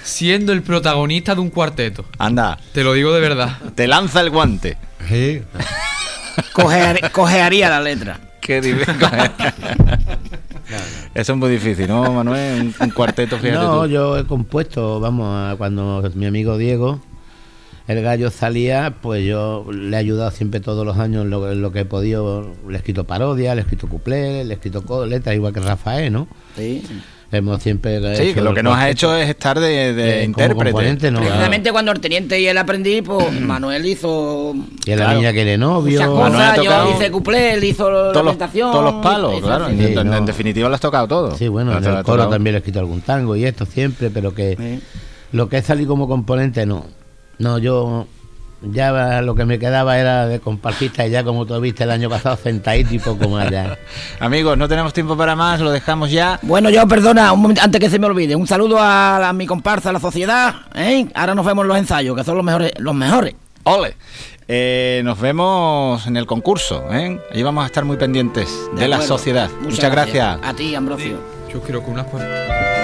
siendo el protagonista de un cuarteto. Anda, Te lo digo de verdad. te lanza el guante. Sí. Cojear- cojearía la letra. Qué divertido. Eso es muy difícil, ¿no, Manuel? Un, un cuarteto, fíjate no, tú. yo he compuesto, vamos, a cuando mi amigo Diego, el gallo salía, pues yo le he ayudado siempre todos los años en lo, en lo que he podido. Le he escrito parodia, le he escrito cuplé, le he escrito letras, igual que Rafael, ¿no? Sí. Hemos siempre. Sí, hecho que lo que nos ha hecho es estar de, de Eh, intérprete. no, Precisamente cuando el teniente y el aprendiz, pues Manuel hizo Y la Claro. niña que le muchas novio. Manuel ha cosas. tocado Yo hice cuplé, él hizo la todos, los, presentación. todos los palos, hizo- claro. En, Sí, en- no. en definitiva lo has tocado todo. Sí, bueno, en el coro también le he escrito algún tango y esto siempre, pero que Sí. lo que es salir como componente, no. No, yo ya lo que me quedaba era de comparsista y ya como tú viste el año pasado sentadito y poco más ya. Amigos, no tenemos tiempo para más, lo dejamos ya. Bueno, yo, perdona, un momento, antes que se me olvide, un saludo a, la- a mi comparsa, a la sociedad. ¿eh? Ahora nos vemos en los ensayos, que son los mejores. Los mejores. ¡Ole! Eh, nos vemos en el concurso, ¿eh? Ahí vamos a estar muy pendientes de, De la sociedad. Muchas, gracias. A ti, Ambrosio. Yo quiero que unas cuantas.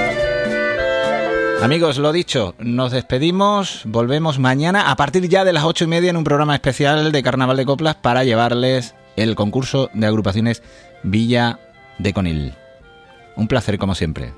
Amigos, lo dicho, nos despedimos, volvemos mañana a partir ya de las ocho y media en un programa especial de Carnaval de Coplas para llevarles el concurso de agrupaciones Villa de Conil. Un placer como siempre.